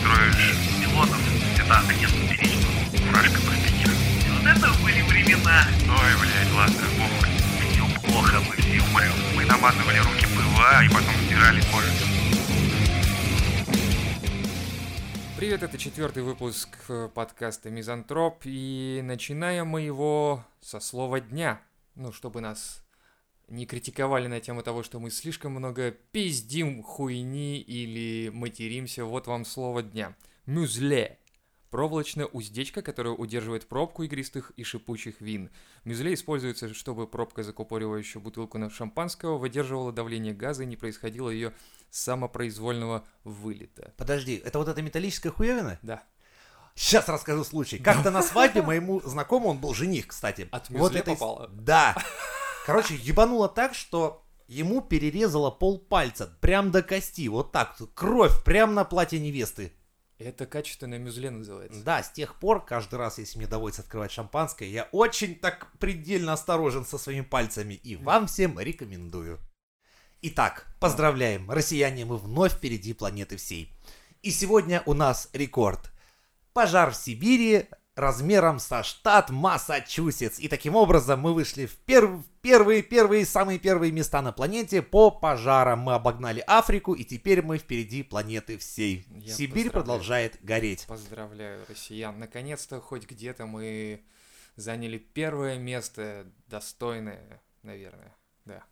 строишь пилотов, это агент перечку, фуражка пропитер. И вот это были времена. Ой, блядь, ладно, похуй. Все плохо, мы все умрем. Мы намазывали руки ПВА и потом стирали кожу. Привет, это четвертый выпуск э, подкаста Мизантроп, и начинаем мы его со слова дня. Ну, чтобы нас не критиковали на тему того, что мы слишком много пиздим хуйни или материмся, вот вам слово дня. Мюзле. Проволочная уздечка, которая удерживает пробку игристых и шипучих вин. Мюзле используется, чтобы пробка, закупоривающая бутылку на шампанского, выдерживала давление газа и не происходило ее самопроизвольного вылета. Подожди, это вот эта металлическая хуевина? Да. Сейчас расскажу случай. Как-то на свадьбе моему знакомому, он был жених, кстати. От вот мюзле этой- попало? Да. Короче, ебануло так, что ему перерезало пол пальца, прям до кости, вот так, кровь, прям на платье невесты. Это качественное мюзле называется. Да, с тех пор, каждый раз, если мне доводится открывать шампанское, я очень так предельно осторожен со своими пальцами, и вам всем рекомендую. Итак, поздравляем, россияне, мы вновь впереди планеты всей. И сегодня у нас рекорд. Пожар в Сибири размером со штат Массачусетс. И таким образом мы вышли в перв- первые, первые, самые первые места на планете по пожарам. Мы обогнали Африку, и теперь мы впереди планеты всей. Я Сибирь продолжает гореть. Поздравляю россиян. Наконец-то хоть где-то мы заняли первое место, достойное, наверное. Да.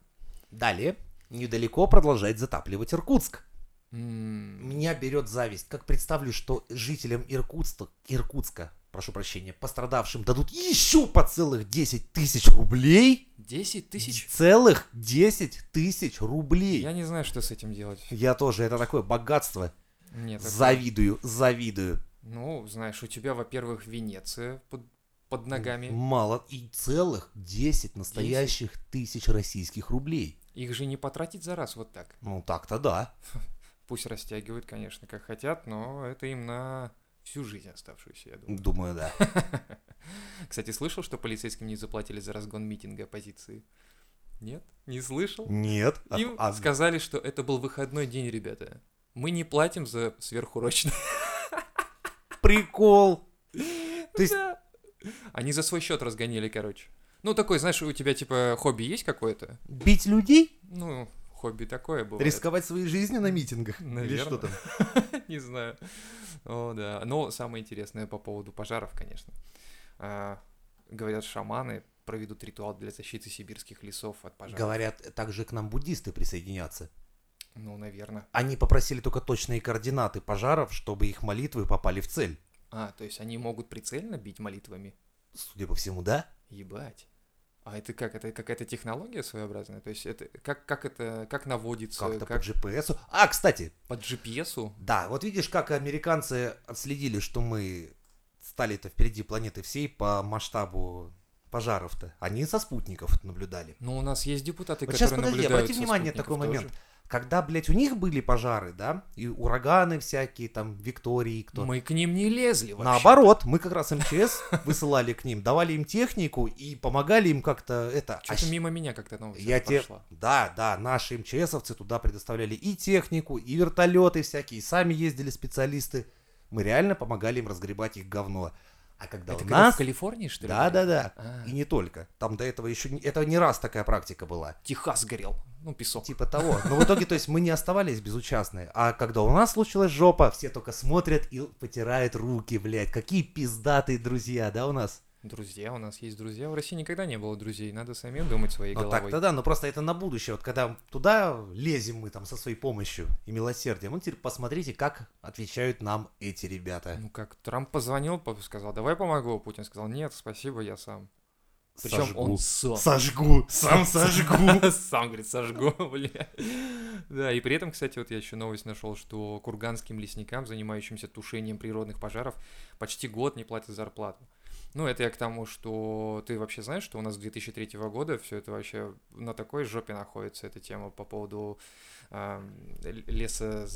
Далее, недалеко продолжает затапливать Иркутск. Меня берет зависть, как представлю, что жителям Иркутска, Иркутска, прошу прощения, пострадавшим дадут еще по целых 10 тысяч рублей. 10 тысяч? Целых 10 тысяч рублей. Я не знаю, что с этим делать. Я тоже, это такое богатство. Нет, это- Завидую, завидую. Ну, знаешь, у тебя, во-первых, Венеция под, под ногами. Мало. И целых 10 настоящих тысяч российских рублей. Их же не потратить за раз вот так. Ну так-то да. Пусть растягивают, конечно, как хотят, но это им на всю жизнь оставшуюся, я думаю. Думаю, да. Кстати, слышал, что полицейским не заплатили за разгон митинга оппозиции? Нет? Не слышал? Нет. а- Им а- сказали, что это был выходной день, ребята. Мы не платим за сверхурочные. Прикол. То есть Да. Они за свой счет разгоняли, короче. Ну, такой, знаешь, у тебя, типа, хобби есть какое-то? бить людей? Ну, хобби такое бывает. Рисковать своей жизнью на митингах? Или Наверно. что там? Не знаю. О, да. Но самое интересное по поводу пожаров, конечно. А, Говорят, шаманы проведут ритуал для защиты сибирских лесов от пожаров. Говорят, также к нам буддисты присоединятся. Ну, наверное. Они попросили только точные координаты пожаров, чтобы их молитвы попали в цель. А, то есть они могут прицельно бить молитвами? Судя по всему, да? Ебать. А это как? Это какая-то технология своеобразная? То есть это как, как это, как наводится, Как-то как по GPS. А, кстати, под GPS? да, вот видишь, как американцы отследили, что мы стали-то впереди планеты всей по масштабу пожаров-то. Они со спутников наблюдали. Ну, у нас есть депутаты, Вот сейчас, которые подожди, наблюдают обрати внимание спутников такой момент. Когда, блядь, у них были пожары, да, и ураганы всякие, там, Виктории, кто Мы к ним не лезли вообще. Наоборот, мы как раз МЧС высылали к ним, давали им технику и помогали им как-то это... Что-то мимо меня как-то новость Я. Да, да, наши МЧСовцы туда предоставляли и технику, и вертолеты всякие, и сами ездили специалисты. Мы реально помогали им разгребать их говно. А когда Это у когда нас... в Калифорнии, что ли? Да, да, да. А, И не только. Там до этого еще... не- Это не раз такая практика была. Техас горел. Ну, песок. Типа того. Но в итоге, то есть, мы не оставались безучастны. А когда у нас случилась жопа, все только смотрят и потирают руки, блядь. Какие пиздатые друзья, да, у нас? Друзья, у нас есть друзья. В России никогда не было друзей. Надо самим думать своей Ну головой. так-то да, но просто это на будущее. Вот когда туда лезем мы там со своей помощью и милосердием, ну теперь посмотрите, как отвечают нам эти ребята. Ну как, Трамп позвонил, по- сказал, давай помогу. Путин сказал, нет, спасибо, я сам. Причем Сожгу. он сам. Сожгу, сам сожгу. Сам, говорит, сожгу, бля. Да, и при этом, кстати, вот я еще новость нашел, что курганским лесникам, занимающимся тушением природных пожаров, почти год не платят зарплату. Ну, это я к тому, что ты вообще знаешь, что у нас 2003 года все это вообще на такой жопе находится, эта тема по поводу э, леса...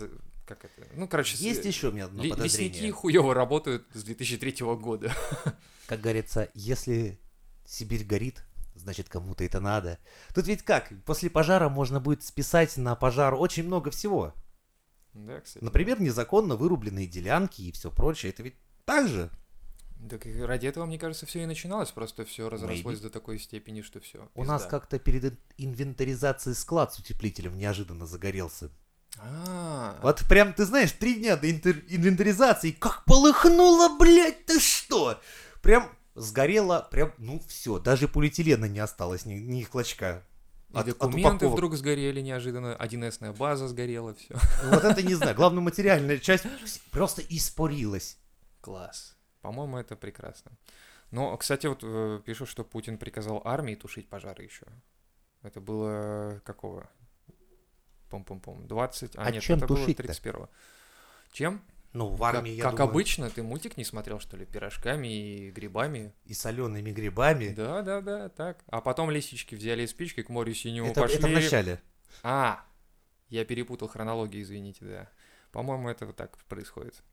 Как это? Ну, короче, есть с... еще у меня одно л- подозрение. Лесники хуево работают с 2003 года. Как говорится, если Сибирь горит, значит, кому-то это надо. Тут ведь как, после пожара можно будет списать на пожар очень много всего. Да, кстати. Например, да. незаконно вырубленные делянки и все прочее. Это ведь так же так ради этого, мне кажется, все и начиналось, просто все разрослось Maybe. до такой степени, что все. У нас как-то перед инвентаризацией склад с утеплителем неожиданно загорелся. А-а-а. Вот прям, ты знаешь, три дня до интер- инвентаризации, как полыхнуло, блядь, ты что? Прям сгорело, прям, ну все, даже полиэтилена не осталось, ни, ни клочка. И документы от вдруг сгорели неожиданно, 1С база сгорела, все. Ну, вот это не знаю, главная материальная часть просто испарилась. Класс. По-моему, это прекрасно. Но, кстати, вот э, пишут, что Путин приказал армии тушить пожары еще. Это было э, какого? Пом-пом-пом. 20... А, а нет, чем это было 31-го. Чем? Ну, в армии, как, я Как думаю... обычно, ты мультик не смотрел, что ли, пирожками и грибами? И солеными грибами? Да, да, да, так. А потом лисички взяли спички, к морю синему это, пошли. Это в начале. А, я перепутал хронологию, извините, да. По-моему, это вот так происходит.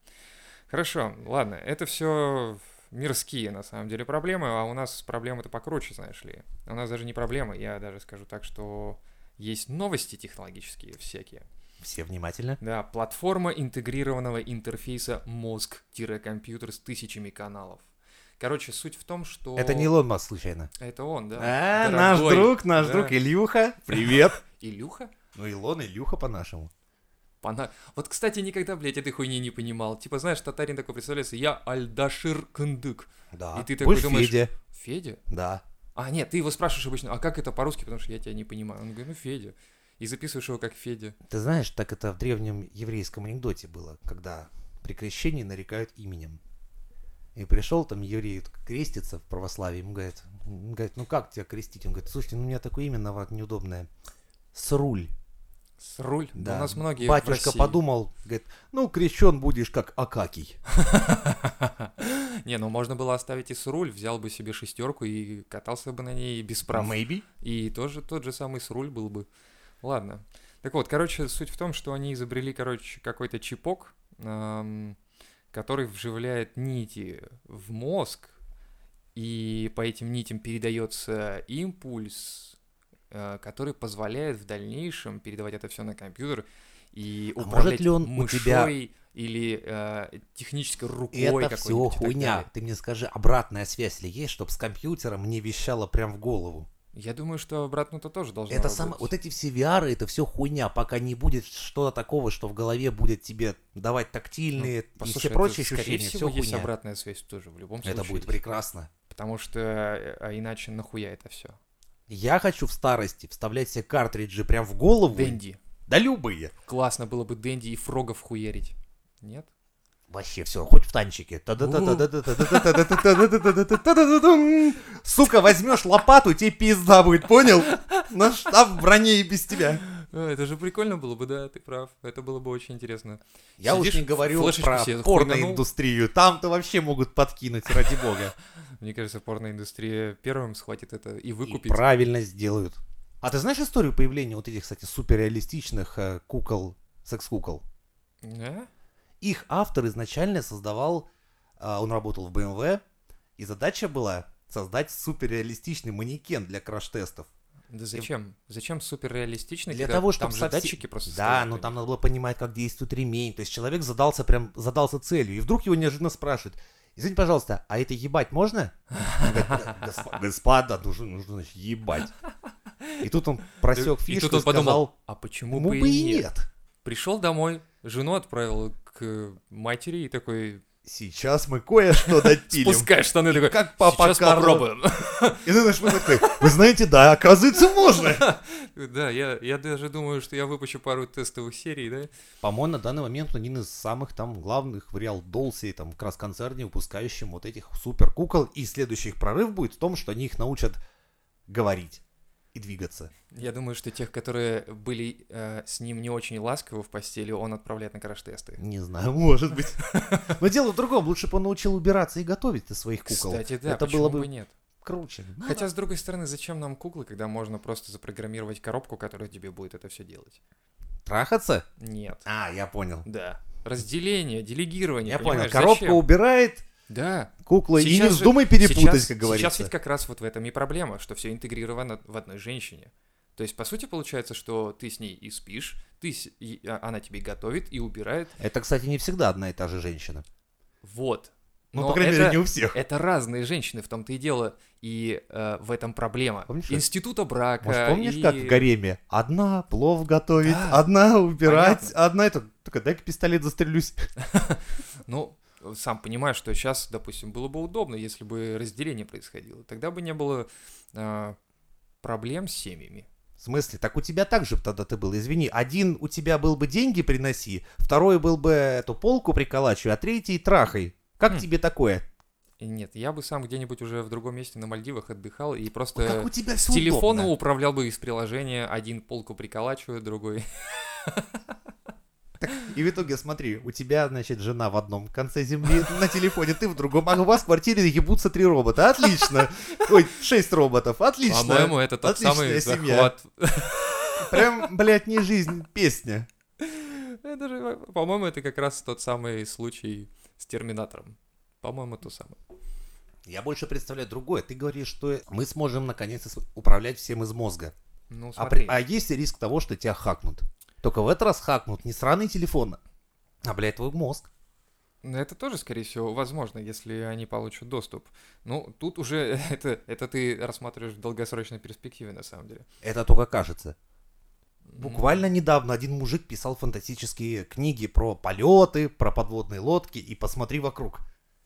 Хорошо, ладно, это все мирские, на самом деле, проблемы, а у нас проблемы-то покруче, знаешь ли. У нас даже не проблемы, я даже скажу так, что есть новости технологические всякие. Все внимательно. Да, платформа интегрированного интерфейса мозг-компьютер с тысячами каналов. Короче, суть в том, что... Это не Илон Маск, случайно? Это он, да. А, наш друг, наш да. друг Илюха. Привет. Илюха? Ну, Илон, Илюха по-нашему. Пана... Вот, кстати, никогда, блядь, этой хуйни не понимал. Типа, знаешь, татарин такой представляется, я Альдашир Кындык. Да. И ты такой Будешь думаешь... Федя. Федя? Да. А, нет, ты его спрашиваешь обычно, а как это по-русски, потому что я тебя не понимаю. Он говорит, ну, Федя. И записываешь его как Федя. Ты знаешь, так это в древнем еврейском анекдоте было, когда при крещении нарекают именем. И пришел там еврей креститься в православии, ему говорит, говорит, ну как тебя крестить? Он говорит, слушайте, ну у меня такое имя, на вас неудобное. Сруль. С руль? Да. У нас многие Батюшка подумал, говорит, ну, крещен будешь как Акакий. Не, ну можно было оставить и с руль, взял бы себе шестерку и катался бы на ней без прав. Maybe. И тоже тот же самый с руль был бы. Ладно. Так вот, короче, суть в том, что они изобрели, короче, какой-то чипок, эм, который вживляет нити в мозг, и по этим нитям передается импульс Э, который позволяет в дальнейшем передавать это все на компьютер и а управлять может ли он мышой у тебя... или э, технической рукой. Это все хуйня. Ты мне скажи, обратная связь ли есть, чтобы с компьютером не вещало прям в голову? Я думаю, что обратно-то тоже должно это сам... Вот эти все VR, это все хуйня, пока не будет что-то такого, что в голове будет тебе давать тактильные ну, послушай, и все прочие ощущения, всего, все есть хуйня. обратная связь тоже, в любом случае. Это будет прекрасно. Потому что, э, а иначе нахуя это все? Я хочу в старости вставлять себе картриджи прям в голову. Дэнди. Да любые. Классно было бы Дэнди и Фрогов хуерить. Нет? Вообще все, хоть в танчике. Сука, возьмешь лопату, тебе пизда будет, понял? На штаб в броне и без тебя. прикольно было бы, да, ты прав. Это было бы очень интересно. Я уж Сидишь, не говорю про порноиндустрию. Там-то вообще могут подкинуть, ради бога. Мне кажется, порноиндустрия первым схватит это и И выкупит. правильно сделают. А ты знаешь историю появления вот этих, кстати, суперреалистичных э, кукол, секс-кукол? Да? Их автор изначально создавал, а, он работал в BMW, и задача была создать суперреалистичный манекен для краш-тестов. Да зачем? Зачем суперреалистичный, Для того, там чтобы же датчики просто Да, стоят, но и- там надо было понимать, как действует ремень. То есть человек задался прям, задался целью, и вдруг его неожиданно спрашивают, извините, пожалуйста, а это ебать можно? Он говорит, «Госп- Господа, нужно, нужно значит, ебать. И тут он просек И фишку тут он и подумал, а почему «Почему бы и нет? Пришел домой, жену отправил к матери и такой, Сейчас мы кое-что допилим. спускай штаны, такой, Как папа сейчас Карло». попробуем. И ты наш такой, вы знаете, да, оказывается, можно. Да, я, я даже думаю, что я выпущу пару тестовых серий, да? По-моему, на данный момент он один из самых там главных в Реал Долсе, там, как раз концерне, выпускающим вот этих супер кукол. И следующий их прорыв будет в том, что они их научат говорить и двигаться. Я думаю, что тех, которые были э, с ним не очень ласковы в постели, он отправляет на краш-тесты. Не знаю, может быть. Но дело в другом. Лучше бы он научил убираться и готовить из своих кукол. Кстати, да, Это было бы нет? круче. Ну Хотя, с другой стороны, зачем нам куклы, когда можно просто запрограммировать коробку, которая тебе будет это все делать? Трахаться? Нет. А, я понял. Да. Разделение, делегирование. Я понял. Коробка зачем? убирает, Да. кукла, и не Сейчас вздумай перепутать, сейчас, как говорится. Сейчас ведь как раз вот в этом и проблема, что все интегрировано в одной женщине. То То есть, по сути, получается, что ты с ней и спишь, ты с- и, а, она тебе готовит и убирает. Это, кстати, не всегда одна и та же женщина. Вот. Ну, Но по крайней это- мере, не у всех. Это разные женщины, в том-то и дело, и э, в этом проблема. Помнишь, Института брака. Может, помнишь, и- как в гареме? Одна плов готовить, Да, одна убирать, понятно. одна это... Только дай-ка пистолет застрелюсь. Ну, сам понимаешь, что сейчас, допустим, было бы удобно, если бы разделение происходило. Тогда бы не было э, проблем с семьями. В смысле? Так у тебя так же тогда ты был, извини. Один у тебя был бы деньги приноси, второй был бы эту полку приколачивай, а третий трахай. Как Хм. тебе такое? Нет, я бы сам где-нибудь уже в другом месте на Мальдивах отдыхал и просто как у тебя все телефона управлял бы из приложения. Один полку приколачиваю, другой. И в итоге, смотри, у тебя, значит, жена в одном конце земли на телефоне, ты в другом, а у вас в квартире ебутся три робота. Отлично. Ой, шесть роботов. Отлично. По-моему, это тот Отличная самый семья. захват. Прям, блядь, не жизнь, песня. Это же, по-моему, это как раз тот самый случай с Терминатором. По-моему, то самое. Я больше представляю другое. Ты говоришь, что мы сможем наконец-то с- управлять всем из мозга. Ну, А, смотри. при- а есть риск того, что тебя хакнут. Только в этот раз хакнут не сраный телефон, а, блядь, твой мозг. Ну, Это тоже, скорее всего, возможно, если они получат доступ. Ну, тут уже это, это ты рассматриваешь в долгосрочной перспективе, на самом деле. Это только кажется. Ну, Буквально недавно один мужик писал фантастические книги про полеты, про подводные лодки, и посмотри вокруг.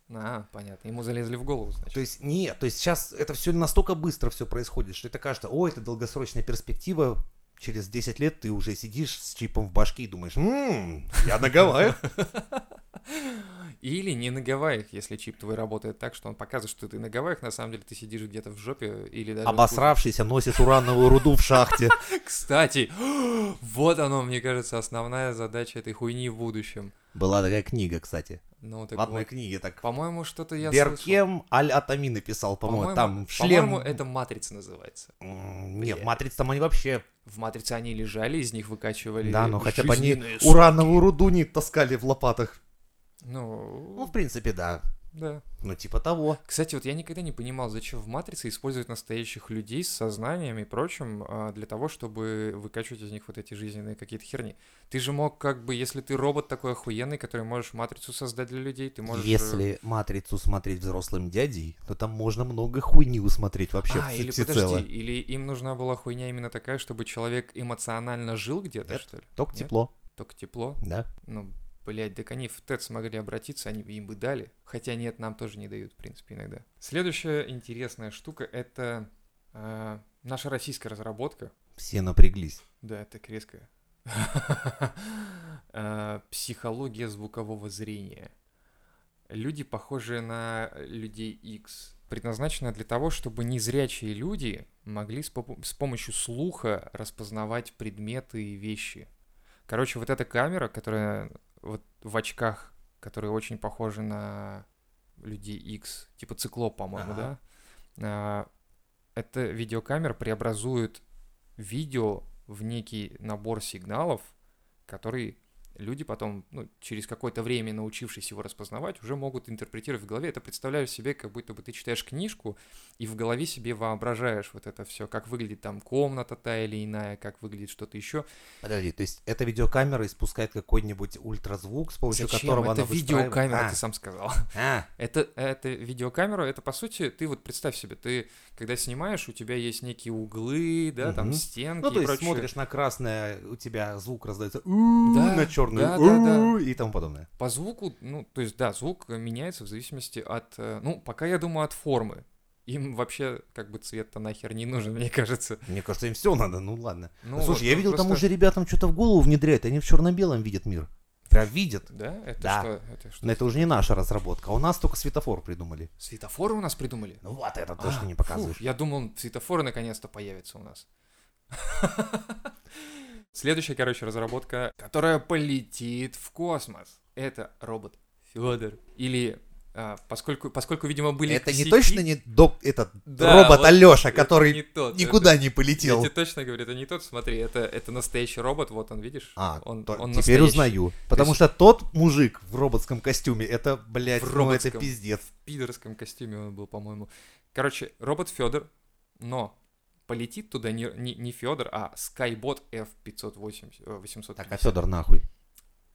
А, понятно. Ему залезли в голову, значит. То есть нет, то есть сейчас это все настолько быстро все происходит, что это кажется, о, это долгосрочная перспектива, через 10 лет ты уже сидишь с чипом в башке и думаешь, «М, я на Гавайях. Или не на Гавайях, если чип твой работает так, что он показывает, что ты на Гавайях, на самом деле ты сидишь где-то в жопе или даже... Обосравшийся носишь урановую руду в шахте. Кстати, вот оно, мне кажется, основная задача этой хуйни в будущем. Была такая книга, кстати. Ну, так В одной вот. книге так. По-моему, что-то я слышал. Беркем Аль-Атами написал, по-моему, там по-моему, шлем... это «Матрица» называется. М, Нет, Бля. Матриц там они вообще... В «Матрице» они лежали, из них выкачивали Да, но хотя бы они соки. урановую руду не таскали в лопатах. Ну, Ну, в принципе, да. Да. Ну, типа того. Кстати, вот я никогда не понимал, зачем в «Матрице» используют настоящих людей с сознанием и прочим а, для того, чтобы выкачивать из них вот эти жизненные какие-то херни. Ты же мог, как бы, если ты робот такой охуенный, который можешь «Матрицу» создать для людей, ты можешь... э, Если матрицу смотреть взрослым дядей, то там можно много хуйни усмотреть вообще А, или подожди, или им нужна была хуйня именно такая, чтобы человек эмоционально жил где-то, что ли? Только тепло, Только тепло? да. Ну, блядь, так они в ТЭД смогли обратиться, они им бы дали. Хотя нет, нам тоже не дают, в принципе, иногда. Следующая интересная штука — это э, наша российская разработка. Все напряглись. Да, это резко. Э, Психология звукового зрения. Люди, похожие на людей X, предназначена для того, чтобы незрячие люди могли с помощью слуха распознавать предметы и вещи. Короче, вот эта камера, которая вот в очках, которые очень похожи на людей X, типа циклоп, по-моему, Ага. да? А, Эта видеокамера преобразует видео в некий набор сигналов, который люди потом, ну, через какое-то время, научившись его распознавать, уже могут интерпретировать в голове. Это представляешь себе, как будто бы ты читаешь книжку, и в голове себе воображаешь вот это все, как выглядит там комната та или иная, как выглядит что-то еще. Подожди, то есть эта видеокамера испускает какой-нибудь ультразвук, с помощью Зачем? которого Это она видеокамера, А, ты сам сказал. а, Это, это видеокамера, это по сути, ты вот представь себе, ты когда снимаешь, у тебя есть некие углы, да, там Мгм. стенки Ну, то и есть прочее. смотришь на красное, у тебя звук раздается Да, на черный да, да, да. и тому подобное. По звуку, ну, то есть, да, звук меняется в зависимости от, э, ну, пока я думаю, от формы. Им вообще, как бы, цвет-то нахер не нужен, мне кажется. Мне кажется, им все надо, ну ладно. Ну, Слушай, вот, я ну, видел, там просто- уже ребятам что-то в голову внедряют, они в черно-белом видят мир. Прям видят. Да? Это Да. что? Это что? Но это уже не наша разработка, а у нас только светофор придумали. Светофоры у нас придумали? Ну вот это то, что А, не фу, показываешь. я думал, светофоры наконец-то появятся у нас. Следующая, короче, разработка, которая полетит в космос. Это робот Федор. Или, а, поскольку, поскольку, видимо, были Это не косяки- точно не док, этот Да, робот вот Алёша, который не тот, никуда не это- полетел. Я тебе точно говорю, это не тот, смотри, это, это настоящий робот, вот он, видишь? А, он, то- он теперь настоящий. узнаю. Потому есть- что тот мужик в роботском костюме, это, блядь, В ну это роботском. пиздец. В пидорском костюме он был, по-моему. Короче, робот Федор, но полетит туда не, не, не Федор, а Skybot F580, э, 850. Так, а Федор нахуй.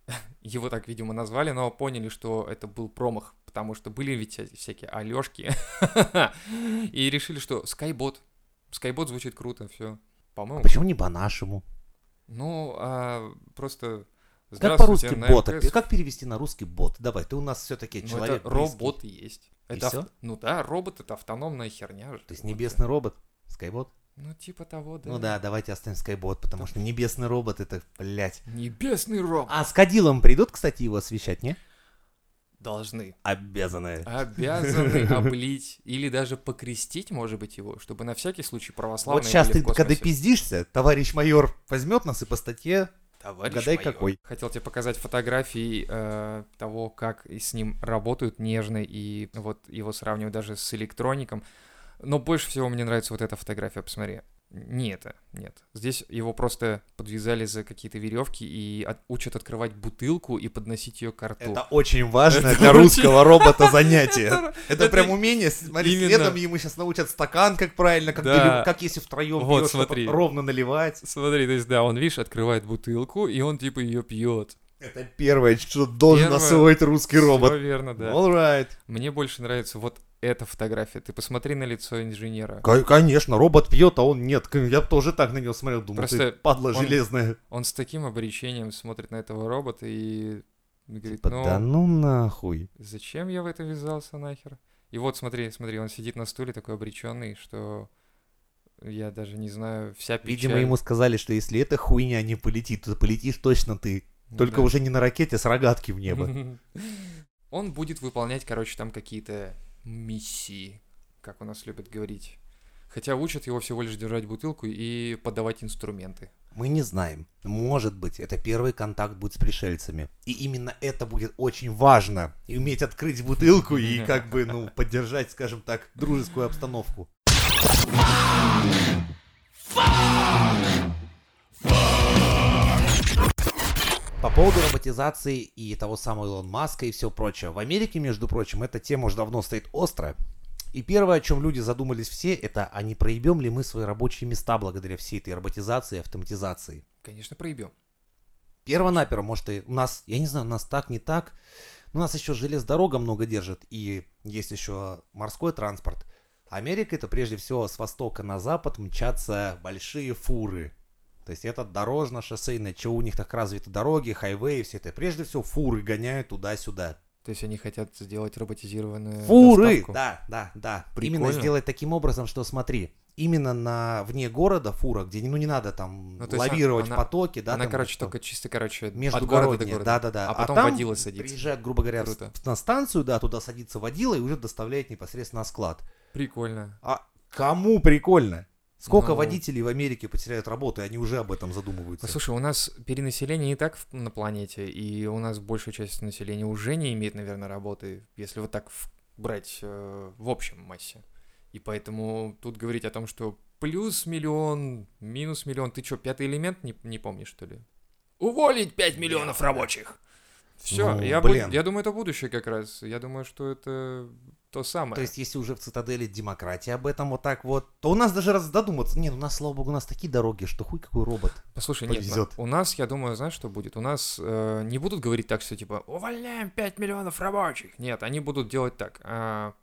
Его так, видимо, назвали, но поняли, что это был промах, потому что были ведь вся- всякие Алешки. И решили, что Skybot. Skybot звучит круто, все. А По-моему, почему не по-нашему? ну, а, просто... Как по-русски бот? Как перевести на русский бот? Давай, ты у нас все-таки Ну, человек это близкий. робот есть. И Это авт- Ну да, робот это автономная херня же. То есть небесный робот? Скайбот? Ну, типа того, да. Ну да, давайте оставим Скайбот, потому что небесный робот это, блядь. Небесный робот. А с Кадилом придут, кстати, его освещать, не? Должны. Обязаны. Обязаны облить или даже покрестить, может быть, его, чтобы на всякий случай православные Вот сейчас ты, когда пиздишься, товарищ майор возьмет нас и по статье Товарищ Угадай, майор. какой. Хотел тебе показать фотографии э, того, как с ним работают нежно, и вот его сравнивать даже с электроником. Но больше всего мне нравится вот эта фотография, посмотри. Не это, нет. Здесь его просто подвязали за какие-то веревки и от- учат открывать бутылку и подносить ее к рту. Это очень важное Это для очень- русского робота занятие. Это- прям умение. Смотри, именно. следом ему сейчас научат стакан, как правильно, как, Да. дали- как если втроем Вот, пьешь, смотри. ровно наливать. Смотри, то есть, да, он, видишь, открывает бутылку, и он типа ее пьет. Это первое, что должен Первое. освоить русский робот. Все верно, да. All right. Мне больше нравится вот эта фотография. Ты посмотри на лицо инженера. Ко- Конечно, робот пьет, а он нет. Я бы тоже так на него смотрел, думал, Просто ты падла он- железная. Он с таким обречением смотрит на этого робота и говорит, Типа, ну, Да ну нахуй. зачем я в это ввязался нахер? И вот смотри, смотри, он сидит на стуле такой обреченный, что я даже не знаю, вся печаль... Видимо, ему сказали, что если эта хуйня не полетит, то полетишь точно ты. Ну Только да. уже не на ракете, а с рогатки в небо. Он будет выполнять, короче, там какие-то миссии, как у нас любят говорить. Хотя учат его всего лишь держать бутылку и подавать инструменты. Мы не знаем. Может быть, это первый контакт будет с пришельцами. И именно это будет очень важно. И уметь открыть бутылку и как бы, ну, поддержать, скажем так, дружескую обстановку. По поводу роботизации и того самого Илон Маска и все прочее. В Америке, между прочим, эта тема уже давно стоит остро. И первое, о чем люди задумались все, это а не проебем ли мы свои рабочие места благодаря всей этой роботизации и автоматизации. Конечно, проебем. Первонаперво, может, и у нас, я не знаю, у нас так, не так, но у нас еще железнодорога много держит, и есть еще морской транспорт. Америка это прежде всего с востока на запад мчатся большие фуры. То есть это дорожно-шоссейное, чего у них так развиты дороги, хайвеи, все это. Прежде всего фуры гоняют туда-сюда. То есть они хотят сделать роботизированную Фуры! доставку. Да, да, да. Прикольно. Именно сделать таким образом, что смотри, именно на вне города фура, где ну не надо там Ну, лавировать она- потоки, да, Она, там, короче, что? только чисто, короче, между от города до города. да, да, да. А потом там водила садится. Приезжает, грубо говоря, Круто. на станцию, да, туда садится водила и уже доставляет непосредственно на склад. Прикольно. А кому прикольно? Сколько Ну. водителей в Америке потеряют работу, и они уже об этом задумываются. Ну, слушай, у нас перенаселение и так на планете, и у нас большая часть населения уже не имеет, наверное, работы, если вот так брать э, в общем массе. И поэтому тут говорить о том, что плюс миллион, минус миллион, ты что, пятый элемент не, не помнишь, что ли? Уволить 5 миллионов рабочих! Все, Ну, я, буд- я думаю, это будущее как раз. Я думаю, что это то самое. То есть, если уже в цитадели демократия об этом вот так вот, то у нас даже раз задуматься, нет, у нас, слава богу, у нас такие дороги, что хуй какой робот. Послушай, нет, повезет. на- у нас, я думаю, знаешь, что будет? У нас э, не будут говорить так, что типа увольняем 5 миллионов рабочих. Нет, они будут делать так. а,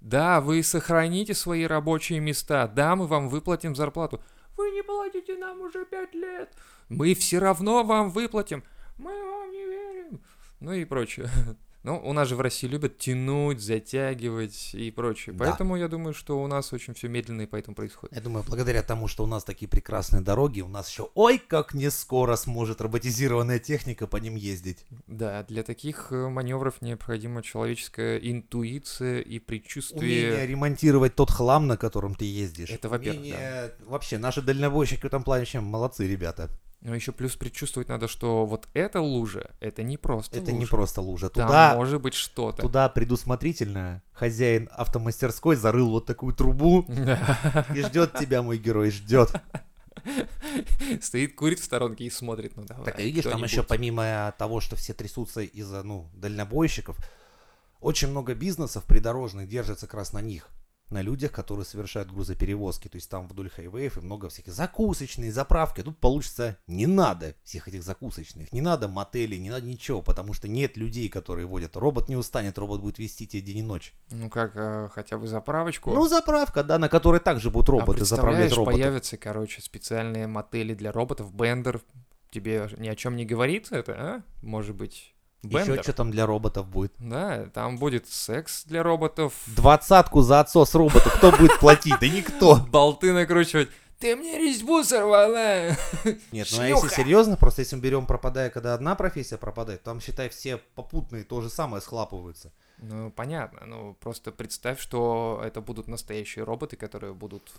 да, вы сохраните свои рабочие места. Да, мы вам выплатим зарплату. Вы не платите нам уже 5 лет. Мы все равно вам выплатим. Мы вам не верим. Ну и прочее. Ну, у нас же в России любят тянуть, затягивать и прочее. Да. Поэтому я думаю, что у нас очень все медленно и поэтому происходит. Я думаю, благодаря тому, что у нас такие прекрасные дороги, у нас еще, ой, как не скоро сможет роботизированная техника по ним ездить. Да, для таких э, маневров необходима человеческая интуиция и предчувствие. Умение ремонтировать тот хлам, на котором ты ездишь. Это во-первых, Умение- Вообще, наши дальнобойщики в этом плане вообще молодцы, ребята. Но еще плюс предчувствовать надо, что вот эта лужа, это не просто Это не лужа. просто лужа. Там Туда, может быть что-то. туда предусмотрительно хозяин автомастерской зарыл вот такую трубу и ждет тебя, мой герой, ждет. Стоит, курит в сторонке и смотрит. Ну давай. Так, и видишь, там еще помимо того, что все трясутся из-за, ну, дальнобойщиков, очень много бизнесов придорожных держится как раз на них. На людях, которые совершают грузоперевозки. То есть там вдоль хайвеев и много всяких закусочные, заправки. А тут получится не надо всех этих закусочных, не надо мотелей, не надо ничего, потому что нет людей, которые водят. Робот не устанет, робот будет вести тебя день и ночь. Ну как, э, хотя бы заправочку. Ну, заправка, да, на которой также будут а роботы заправлять представляешь, роботов. появятся, короче, специальные мотели для роботов. Бендер тебе ни о чем не говорит это, а? Может быть, Еще Бендер? что там для роботов будет? Да, там будет секс для роботов. Двадцатку за отсос робота кто будет платить? Да никто. Болты накручивать. Ты мне резьбу сорвала! Нет, ну а если серьезно, просто если мы берем пропадая, когда одна профессия пропадает, там, считай, все попутные то же самое схлапываются. Ну, понятно. Ну, просто представь, что это будут настоящие роботы, которые будут...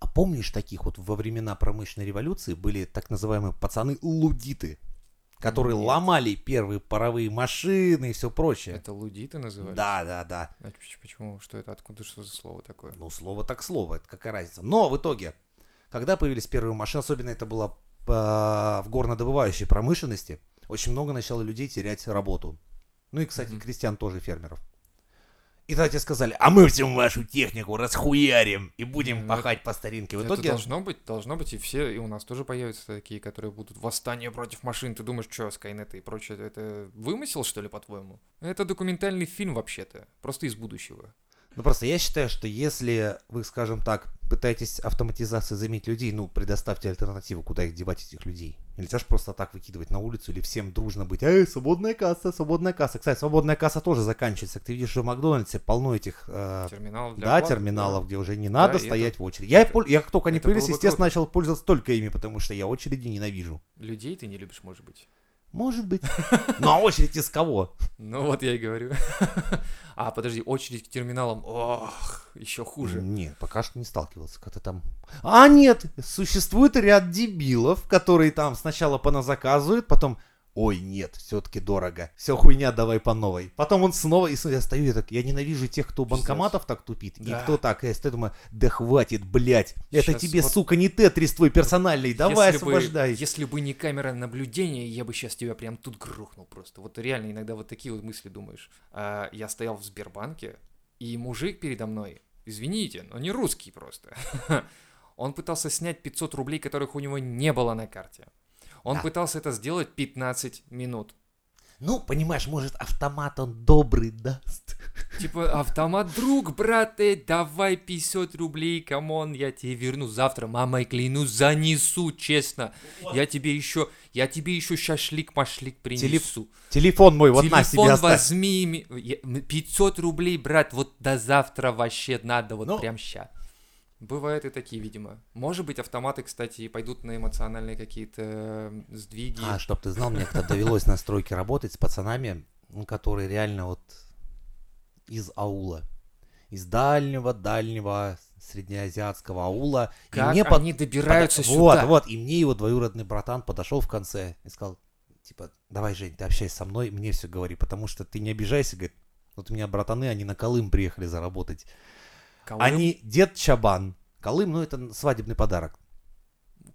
А помнишь таких вот во времена промышленной революции были так называемые пацаны-лудиты, которые Нет. ломали первые паровые машины и все прочее? Это лудиты называют? Да, да, да. А почему? Что это? Откуда? Что за слово такое? Ну, слово так слово, это какая разница. Но в итоге, когда появились первые машины, особенно это было э, в горнодобывающей промышленности, очень много начало людей терять работу. Ну и, кстати, Мгм. крестьян тоже фермеров. И тогда тебе сказали, а мы всю вашу технику расхуярим и будем Ну, пахать по старинке. В Это итоге, должно быть, должно быть, и все, и у нас тоже появятся такие, которые будут восстание против машин. Ты думаешь, что, Скайнет и прочее, это вымысел, что ли, по-твоему? Это документальный фильм, вообще-то, просто из будущего. Ну просто я считаю, что если вы, скажем так, пытаетесь автоматизацией заменить людей, ну, предоставьте альтернативу, куда их девать этих людей. Нельзя же просто так выкидывать на улицу или всем дружно быть, эй, свободная касса, свободная касса. Кстати, свободная касса тоже заканчивается. Ты видишь, что в Макдональдсе полно этих э, Терминал для да, оплаты, терминалов, где уже не надо и стоять это- в очереди. Я, это- пол- я как только они появились, естественно, круто. начал пользоваться только ими, потому что я очереди ненавижу. Людей ты не любишь, может быть. Может быть. Ну а очередь из кого? Ну вот я и говорю. А, подожди, очередь к терминалам. Ох, еще хуже. Нет, пока что не сталкивался. Как-то там... А, нет! Существует ряд дебилов, которые там сначала поназаказывают, потом... Ой, нет, все-таки дорого. Все хуйня, давай по новой. Потом он снова, и я стою, я так, я ненавижу тех, кто у банкоматов так тупит. Да. И кто так, я стою, думаю, да хватит, блядь. Это Щас тебе, вот- сука, не тетрис твой персональный, давай Если бы- освобождай. если бы не камера наблюдения, я бы сейчас тебя прям тут грохнул просто. Вот реально иногда вот такие вот мысли думаешь. А, я стоял в Сбербанке, и мужик передо мной, извините, но не русский просто. Он пытался снять 500 рублей, которых у него не было на карте. Он Да. пытался это сделать 15 минут. Ну, понимаешь, может, автомат он добрый даст. Типа, автомат, друг, брат, э, давай 50 рублей, come on, я тебе верну завтра, мамой клянусь, занесу, честно. Я тебе еще, я тебе еще шашлик-машлик принесу. Телефон мой вот на Телефон себе оставь. возьми, ми- я- м, 500 рублей, брат, вот до завтра вообще надо, вот Ну. прям ща. Бывают и такие, видимо. Может быть, автоматы, кстати, и пойдут на эмоциональные какие-то сдвиги. А, чтоб ты знал, мне когда довелось на стройке работать с пацанами, которые реально вот из аула. Из дальнего-дальнего среднеазиатского аула. И как мне под- они добираются пода- Вот, сюда? вот, и мне его двоюродный братан подошел в конце и сказал, типа, давай, Жень, ты общайся со мной, мне все говори, потому что ты не обижайся, говорит, вот у меня братаны, они на Колым приехали заработать. Колым? Они дед Чабан. Колым, ну, это свадебный подарок.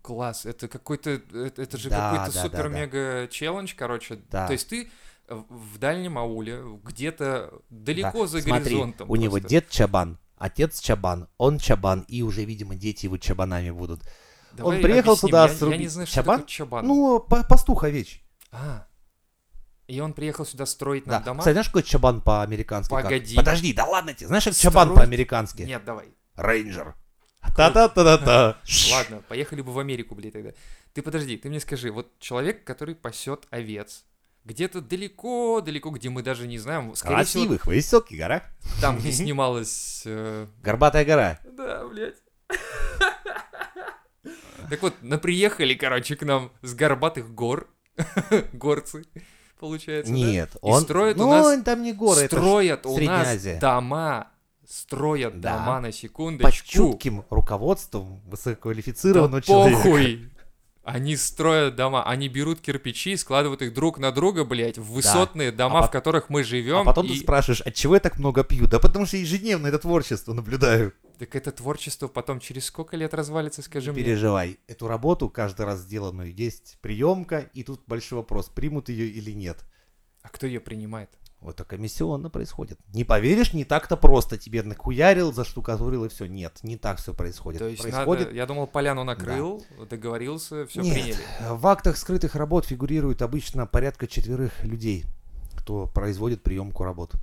Класс, это какой-то, это, это же Да, какой-то да, да, супер-мега челлендж, короче. Да. То есть ты в дальнем ауле, где-то далеко Да. за Смотри, горизонтом. у него просто. дед Чабан, отец Чабан, он Чабан, и уже, видимо, дети его Чабанами будут. Давай он приехал объясним, туда я, я не знаю, что Чабан? такое чабан. Ну, па- пастух овечий. А. И он приехал сюда строить Да. нам дома? Кстати, знаешь, какой Чабан по-американски? как? Погоди. Подожди, да ладно тебе. Знаешь, как Чабан Строить? по-американски? Нет, давай. Рейнджер. Та-та-та-та-та. Ладно, поехали бы в Америку, блядь, тогда. Ты подожди, ты мне скажи, вот человек, который пасет овец, где-то далеко-далеко, где мы даже не знаем, скорее всего, Красивых, высоких горах. там, где снималась... э, Горбатая гора. Да, блядь. Так вот, на приехали, короче, к нам с горбатых гор, горцы, получается, да? Нет, И он... строят у ну, нас- там не горы, это строят у Средняя нас Азия. дома, строят Да. дома на под секундочку. чутким руководством Да высококвалифицированного человека. похуй. Они строят дома, они берут кирпичи, складывают их друг на друга, блядь, в высотные дома, А в которых мы живем. А потом и... ты спрашиваешь, от чего я так много пью? Да потому что ежедневно это творчество наблюдаю. Так это творчество потом через сколько лет развалится, скажи Не мне? переживай, эту работу каждый раз сделанную есть приемка, и тут большой вопрос, примут ее или нет. А кто ее принимает? Это комиссионно происходит. Не поверишь, не так-то просто. Тебе нахуярил, заштукатурил и все. Нет, не так все происходит. То есть происходит... надо, я думал, поляну накрыл, договорился, все Нет, приняли. в актах скрытых работ фигурирует обычно порядка четверых людей, кто производит приемку работ.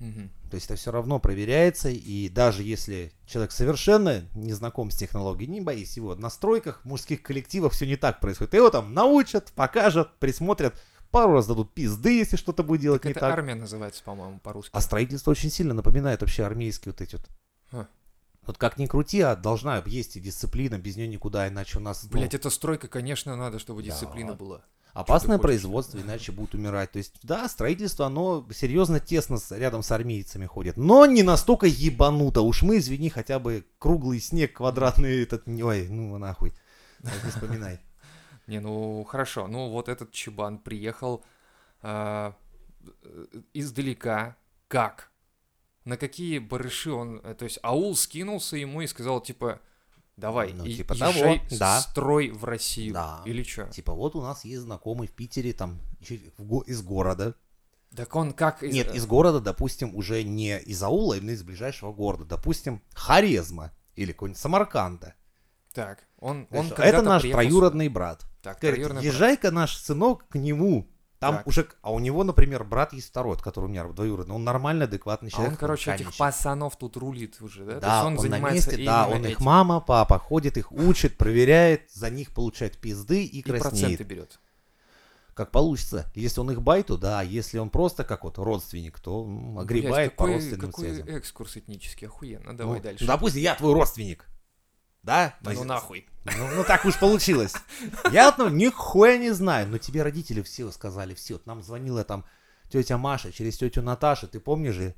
Мгм. То есть это все равно проверяется, и даже если человек совершенно не знаком с технологией, не боись его. На стройках, в мужских коллективах все не так происходит. Его там научат, покажут, присмотрят, пару раз дадут пизды, если что-то будет делать Так не это так. армия называется, по-моему, по-русски. А строительство очень сильно напоминает вообще армейские вот эти вот. Ха. Вот как ни крути, а должна есть и дисциплина, без нее никуда, иначе у нас ну, Блять, стройка, конечно, надо, чтобы Да. дисциплина была. Опасное производство, иначе будут умирать. То есть, да, строительство, оно серьезно тесно с- рядом с армейцами ходит, но не настолько ебануто. Уж мы, извини, хотя бы круглый снег, квадратный этот, ой, ну нахуй, не вспоминай. Не, ну хорошо, ну вот этот чебан приехал а, э, издалека. Как? На какие барыши он... э, То есть аул скинулся ему и сказал, типа, давай, Ну, и- типа езжай, того, да. строй в Россию. Да. Или что? Типа, вот у нас есть знакомый в Питере, там, из города. Так он как... из- Нет, из города, допустим, уже не из аула, а именно из ближайшего города. Допустим, Хорезма или какой-нибудь Самарканда. Так, он, Он он это наш приехал троюродный брат. Так, Говорит, езжай-ка наш сынок к нему. Там Так. уже, а у него, например, брат есть второй, от которого у меня двоюродный. Он нормальный, адекватный А человек. он, короче, этих механичек. пасанов тут рулит уже, да? То Да, есть он, он, на занимается месте, да, он их этим. мама, папа, ходит, их учит, проверяет, за них получает пизды и и краснеет. проценты берет. Как получится. Если он их бай, то да, если он просто как вот родственник, то огребает Блядь, по какой, родственным какой связям. экскурс этнический, охуенно. Давай ну, дальше. ну, допустим, я твой родственник. Да? Да ну нахуй. Ну, ну, так уж получилось. Я ну, нихуя не знаю, но тебе родители все сказали, все. Вот нам звонила там тетя Маша через тетю Наташу, ты помнишь же?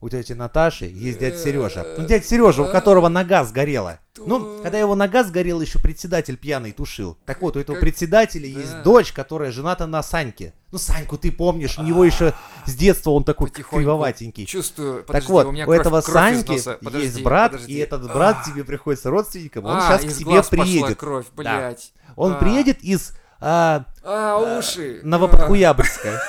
У тети Наташи есть дядя Сережа. Ну, дядя Сережа, у которого нога сгорела. Ну, когда его нога сгорела, еще председатель пьяный тушил. Так вот, у этого председателя да. есть дочь, которая жената на Саньке. Ну, Саньку ты помнишь, у него еще с детства он такой кривоватенький. Чувствую. Так вот, у, этого Саньки есть брат, и этот брат А, тебе приходится родственником, он а, сейчас к из тебе приедет. кровь, блядь. Он А. приедет из а, А, уши. Новоподкуябрьска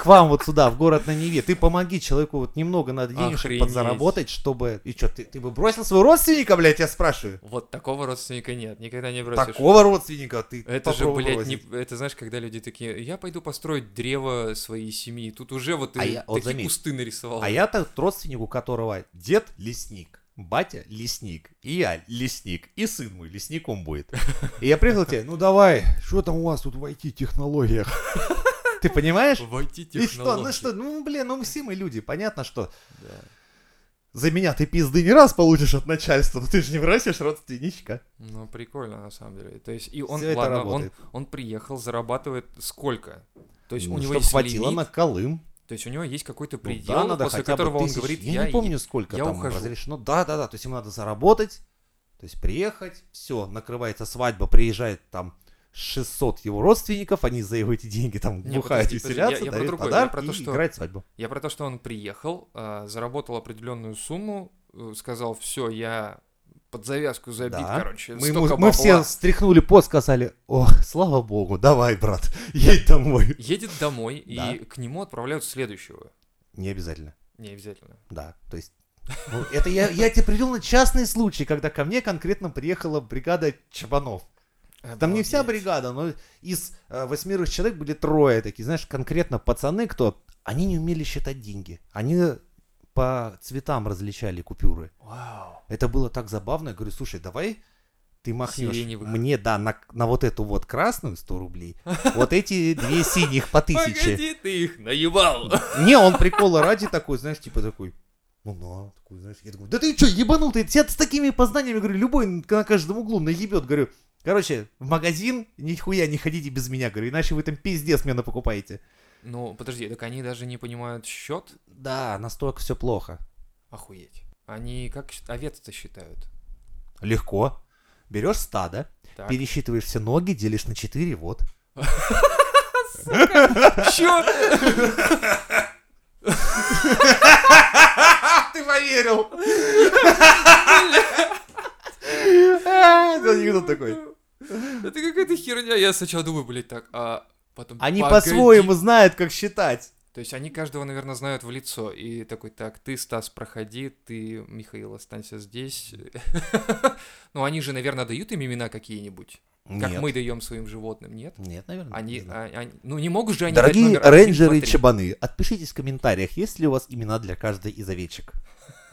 к вам вот сюда, в город на Неве. Ты помоги человеку, вот немного надо денежек Охренеть. подзаработать, чтобы... И что, ты, ты бы бросил своего родственника, блядь, я спрашиваю? Вот такого родственника нет, никогда не бросишь. Такого родственника ты Это же, блядь, не... это знаешь, когда люди такие, я пойду построить древо своей семьи. Тут уже вот А ты я- вот такие заметь, кусты нарисовал. А я тот родственник, у которого дед лесник, батя лесник, и я лесник, и сын мой лесником будет. И я приехал тебе, ну давай, что там у вас тут в IT-технологиях? Ты понимаешь? Войти И что, ну что, ну блин, ну все мы люди, понятно, что Да. за меня ты пизды не раз получишь от начальства, но ты же не бросишь родственничка. Ну, прикольно, на самом деле. То есть, и он, Всё ладно, он, он приехал, зарабатывает сколько? То есть, у Ну, него чтоб есть хватило лимит, на Колым. то есть, у него есть какой-то Ну предел, да, надо после которого он тысяч- говорит, я, я, не помню, сколько я там ухожу. разрешено. Да, да, да, то есть ему надо заработать, то есть приехать, все, накрывается свадьба, приезжает там 600 его родственников, они за его эти деньги там Не, бухают, подожди, веселятся, я- я про дарят другое, я подарки про то, и что- играют свадьбу. Я про то, что он приехал, а, заработал определенную сумму, э, сказал, все, я под завязку забит, Да. короче, Мы, ему- мы все бабла». стряхнули пот, сказали, о, слава богу, давай, брат, едь домой. Едет домой, Да. и к нему отправляют следующего. Не обязательно. Не обязательно. Да, то есть... ну, это я, я тебе привел на частный случай, когда ко мне конкретно приехала бригада чабанов. Там не вся бригада, но из э, восьмерых человек были трое такие, знаешь, конкретно пацаны, кто... Они не умели считать деньги. Они по цветам различали купюры. Вау. Это было так забавно. Я говорю, слушай, давай ты махнешь Сиреневых. мне, да, на, на вот эту вот красную 100 рублей, вот эти две синих по тысяче. Погоди, ты их наебал. Не, он прикола ради такой, знаешь, типа такой, ну на, такой, знаешь, я такой, да ты что, ебанутый, тебя с такими познаниями, говорю, любой на каждом углу наебет, говорю, короче, в магазин нихуя не ходите без меня, говорю, иначе вы там пиздец меня покупаете. Ну, подожди, так они даже не понимают счет? Да, настолько все плохо. Охуеть. Они как овец-то считают? Легко. Берешь стадо, Так. пересчитываешь все ноги, делишь на 4, вот. Чё? Ты поверил! Это анекдот такой. Это какая-то херня. Я сначала думаю, блядь, так, а потом... Они по-своему знают, как считать. То есть они каждого, наверное, знают в лицо. И такой, так, ты, Стас, проходи, ты, Михаил, останься здесь. Ну, они же, наверное, дают им имена какие-нибудь. Как мы даем своим животным, нет? Нет, наверное. Они, а- ну, не могут же они Дорогие один, рейнджеры и чабаны, отпишитесь в комментариях, есть ли у вас имена для каждой из овечек.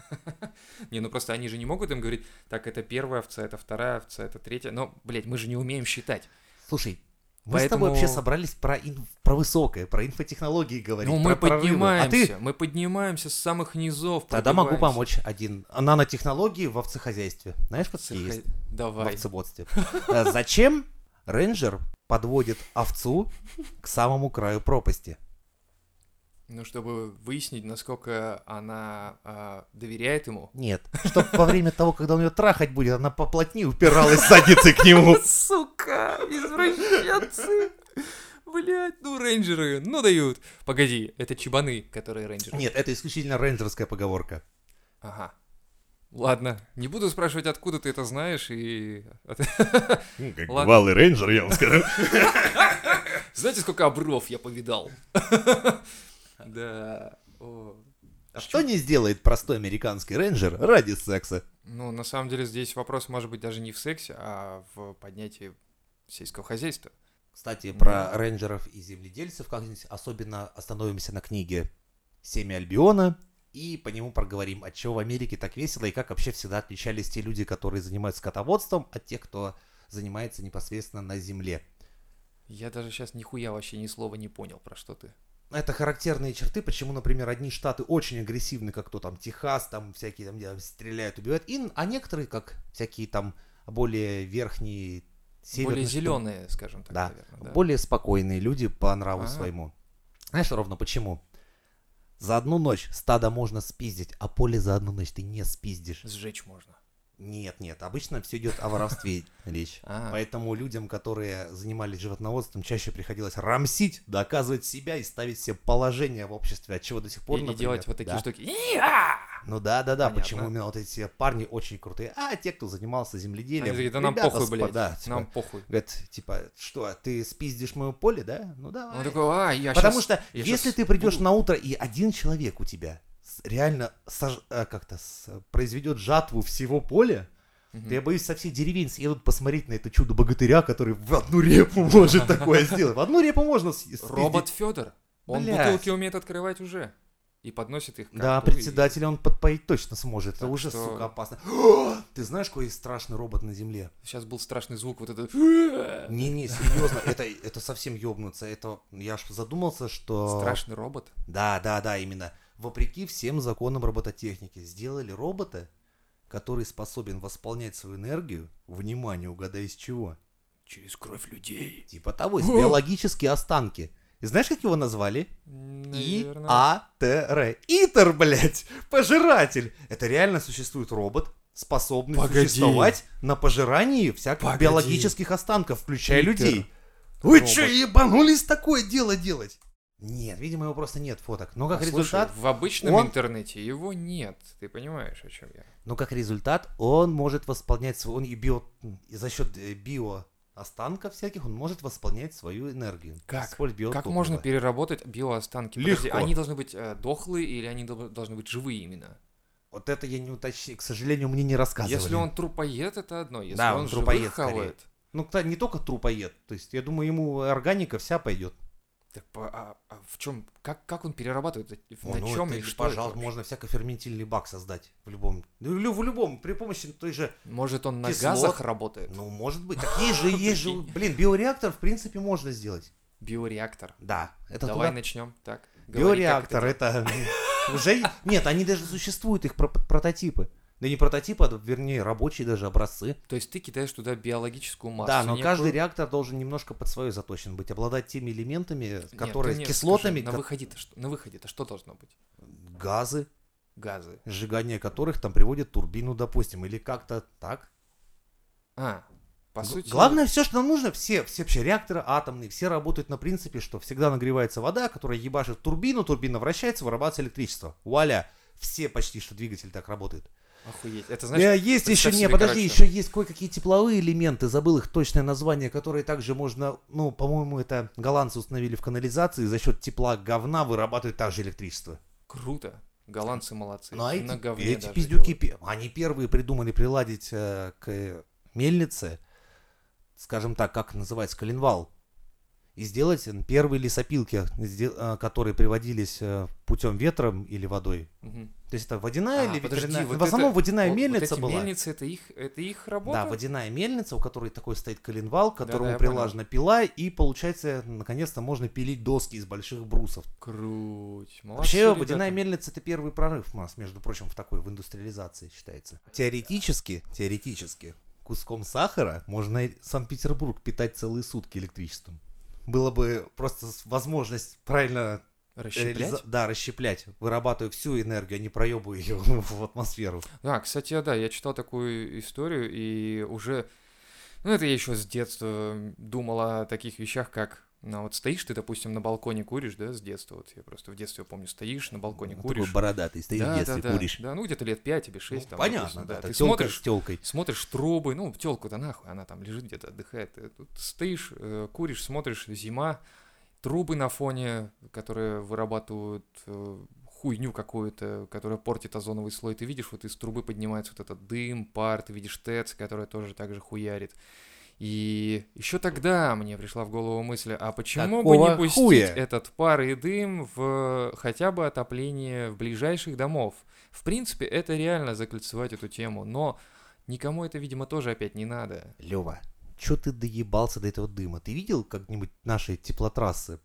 Не, ну просто они же не могут им говорить, так, это первая овца, это вторая овца, это третья. Но, блядь, мы же не умеем считать. Слушай, мы с тобой Поэтому- вообще собрались про, ин- про высокое, про инфотехнологии говорить. Ну, мы про прорывы. поднимаемся, А ты мы поднимаемся с самых низов. Тогда могу помочь один. Нанотехнологии в овцехозяйстве. Знаешь, какие Сахар- есть в Давай. овцеводстве? Э, Зачем рейнджер подводит овцу к самому краю пропасти? Ну, чтобы выяснить, насколько она а, доверяет ему. Нет. Чтоб во время того, когда он ее трахать будет, она поплотнее упиралась задницей к нему. Сука, извращенцы. Блять, ну рейнджеры, ну дают. Погоди, это чебаны, которые рейнджеры. Нет, это исключительно рейнджерская поговорка. Ага. Ладно, не буду спрашивать, откуда ты это знаешь, и... Как Ладно. бывалый рейнджер, я вам скажу. Знаете, сколько обров я повидал? Да. О. А Что не сделает простой американский рейнджер ради секса? Ну, на самом деле, здесь вопрос может быть даже не в сексе, а в поднятии сельского хозяйства. Кстати, Да. про рейнджеров и земледельцев как-нибудь особенно остановимся на книге «Семя Альбиона» и по нему проговорим, от чего в Америке так весело и как вообще всегда отличались те люди, которые занимаются скотоводством, от тех, кто занимается непосредственно на земле. Я даже сейчас нихуя вообще ни слова не понял, про что ты. Это характерные черты, почему, например, одни штаты очень агрессивны, как то там Техас, там всякие там где стреляют, убивают, и, а некоторые, как всякие там более верхние, северные Более зеленые, скажем так, Да. наверное. Да. более спокойные люди по нраву Ага. своему. Знаешь ровно почему? За одну ночь стадо можно спиздить, а поле за одну ночь ты не спиздишь. Сжечь можно. Нет, нет, обычно все идет о воровстве речь. А. Поэтому людям, которые занимались животноводством, чаще приходилось рамсить, доказывать себя и ставить себе положение в обществе, от чего до сих пор, И, делать вот такие да. штуки. Ну да, да, да, Понятно. почему именно вот эти парни очень крутые. А те, кто занимался земледелием, Они да нам ребята похуй, блядь. да, типа, Нам похуй. Говорят, типа, что, ты спиздишь мое поле, да? Ну давай. Он такой, а, я Потому что я если ты придешь буду». на утро и один человек у тебя реально сож- э, как-то с- произведет жатву всего поля, то я боюсь, со всей деревень съедут посмотреть на это чудо богатыря, который в одну репу может такое сделать. В одну репу можно с- спиздить. Робот Федор. Он Блядь. бутылки умеет открывать уже. И подносит их к Да, и- председателя он подпоить точно сможет. Это уже, что- сука, опасно. Ты знаешь, какой страшный робот на Земле? Сейчас был страшный звук, вот этот... Не-не, серьезно, это, это совсем ёбнуться. Это, я аж задумался, что... Страшный робот. Да, да, да, именно. Вопреки всем законам робототехники, сделали робота, который способен восполнять свою энергию, внимание, угадай из чего? Через кровь людей. Типа того, из биологические останки. И знаешь, как его назвали? И-А-Т-Р. Итер, блядь, пожиратель. Это реально существует робот, способный Погоди. существовать на пожирании всяких Погоди. биологических останков, включая Итер. людей. Вы чё, ебанулись такое дело делать? Нет, видимо, его просто нет фоток. Но как Слушай, результат, в обычном он- интернете его нет. Ты понимаешь, о чем я? но как результат, он может восполнять свой, он и био, и за счет э, био останков всяких, он может восполнять свою энергию. Как? Как можно переработать биоостанки? Легко. Подожди, они должны быть э, дохлые или они дол- должны быть живые именно? Вот это я не уточнил, к сожалению, мне не рассказывали. Если он трупоед, это одно. Если Да, он, он живых трупоед скорее. хавает, Ну, не только трупоед. То есть, я думаю, ему органика вся пойдет. Так а, а в чем? Как, как он перерабатывает? это? О, На ну, чем это и что? это пожалуйста, вообще? можно всяко ферментильный бак создать в любом. Ну, в лю- в любом, при помощи той же. Может, он на кислот. газах работает? Ну, может быть. Так есть же, есть же. Блин, биореактор, в принципе, можно сделать. Биореактор. Да. Это Давай туда- начнем. Так. Биореактор это это уже. Нет, они даже существуют, их про- прототипы. Да не прототипы, а вернее рабочие даже образцы. То есть ты кидаешь туда биологическую массу. Да, но некую? каждый реактор должен немножко под свое заточен быть, обладать теми элементами, Нет, которые ты мне кислотами, скажи, на выходе-то что? На выходе-то что должно быть? газы, Газы. сжигание которых там приводит турбину, допустим, или как-то так. А, по сути... Главное, все, что нам нужно, все, все вообще реакторы атомные, все работают на принципе, что всегда нагревается вода, которая ебашит турбину, турбина вращается, вырабатывается электричество. Вуаля! Все почти что двигатели так работают. Охуеть. Это Э, значит, есть представь еще, не, подожди, еще есть кое-какие тепловые элементы, забыл их точное название, которые также можно, ну, по-моему, это голландцы установили в канализации, за счет тепла говна вырабатывают также электричество. круто. Голландцы молодцы. Ну, а эти, На говне эти пиздюки, делают. они первые придумали приладить э, к мельнице, скажем так, как называется, коленвал, и сделать первые лесопилки, э, которые приводились э, путем ветром или водой. Мгм. То есть это водяная А, или подожди, ветряная? вот в основном это- водяная вот- вот мельница эти была. мельницы, это их, это их работа? Да, водяная мельница, у которой такой стоит коленвал, к которому я прилажена пила, и получается, наконец-то можно пилить доски из больших брусов. Круть. Молодцы, Вообще, ребята. водяная мельница это первый прорыв у нас, между прочим, в такой, в индустриализации считается. Теоретически, теоретически, куском сахара можно Санкт-Петербург питать целые сутки электричеством. Было бы просто возможность правильно Расщеплять? реализа- да, расщеплять, вырабатывая всю энергию, а не проебывая ее в атмосферу. Да, кстати, да, я читал такую историю, и уже, ну, это я еще с детства думал о таких вещах, как, ну, вот стоишь ты, допустим, на балконе куришь, да, с детства, вот я просто в детстве помню, стоишь на балконе Ну, куришь. Такой бородатый, стоишь да, в детстве, да, да, куришь. да, ну, где-то лет 5 тебе 6, Ну, там, понятно, допустим, да, ты это смотришь, с телкой. смотришь трубы, ну, телку-то нахуй, она там лежит где-то, отдыхает. Ты тут стоишь, э, куришь, смотришь, зима, трубы на фоне, которые вырабатывают э, хуйню какую-то, которая портит озоновый слой. Ты видишь, вот из трубы поднимается вот этот дым, пар, ты видишь ТЭЦ, которая тоже так же хуярит. И еще тогда мне пришла в голову мысль, а почему бы Какого не пустить хуя? этот пар и дым в хотя бы отопление в ближайших домов? В принципе, это реально закольцевать эту тему, но никому это, видимо, тоже опять не надо. Лева, чё ты доебался до этого дыма? Ты видел как-нибудь наши теплотрассы,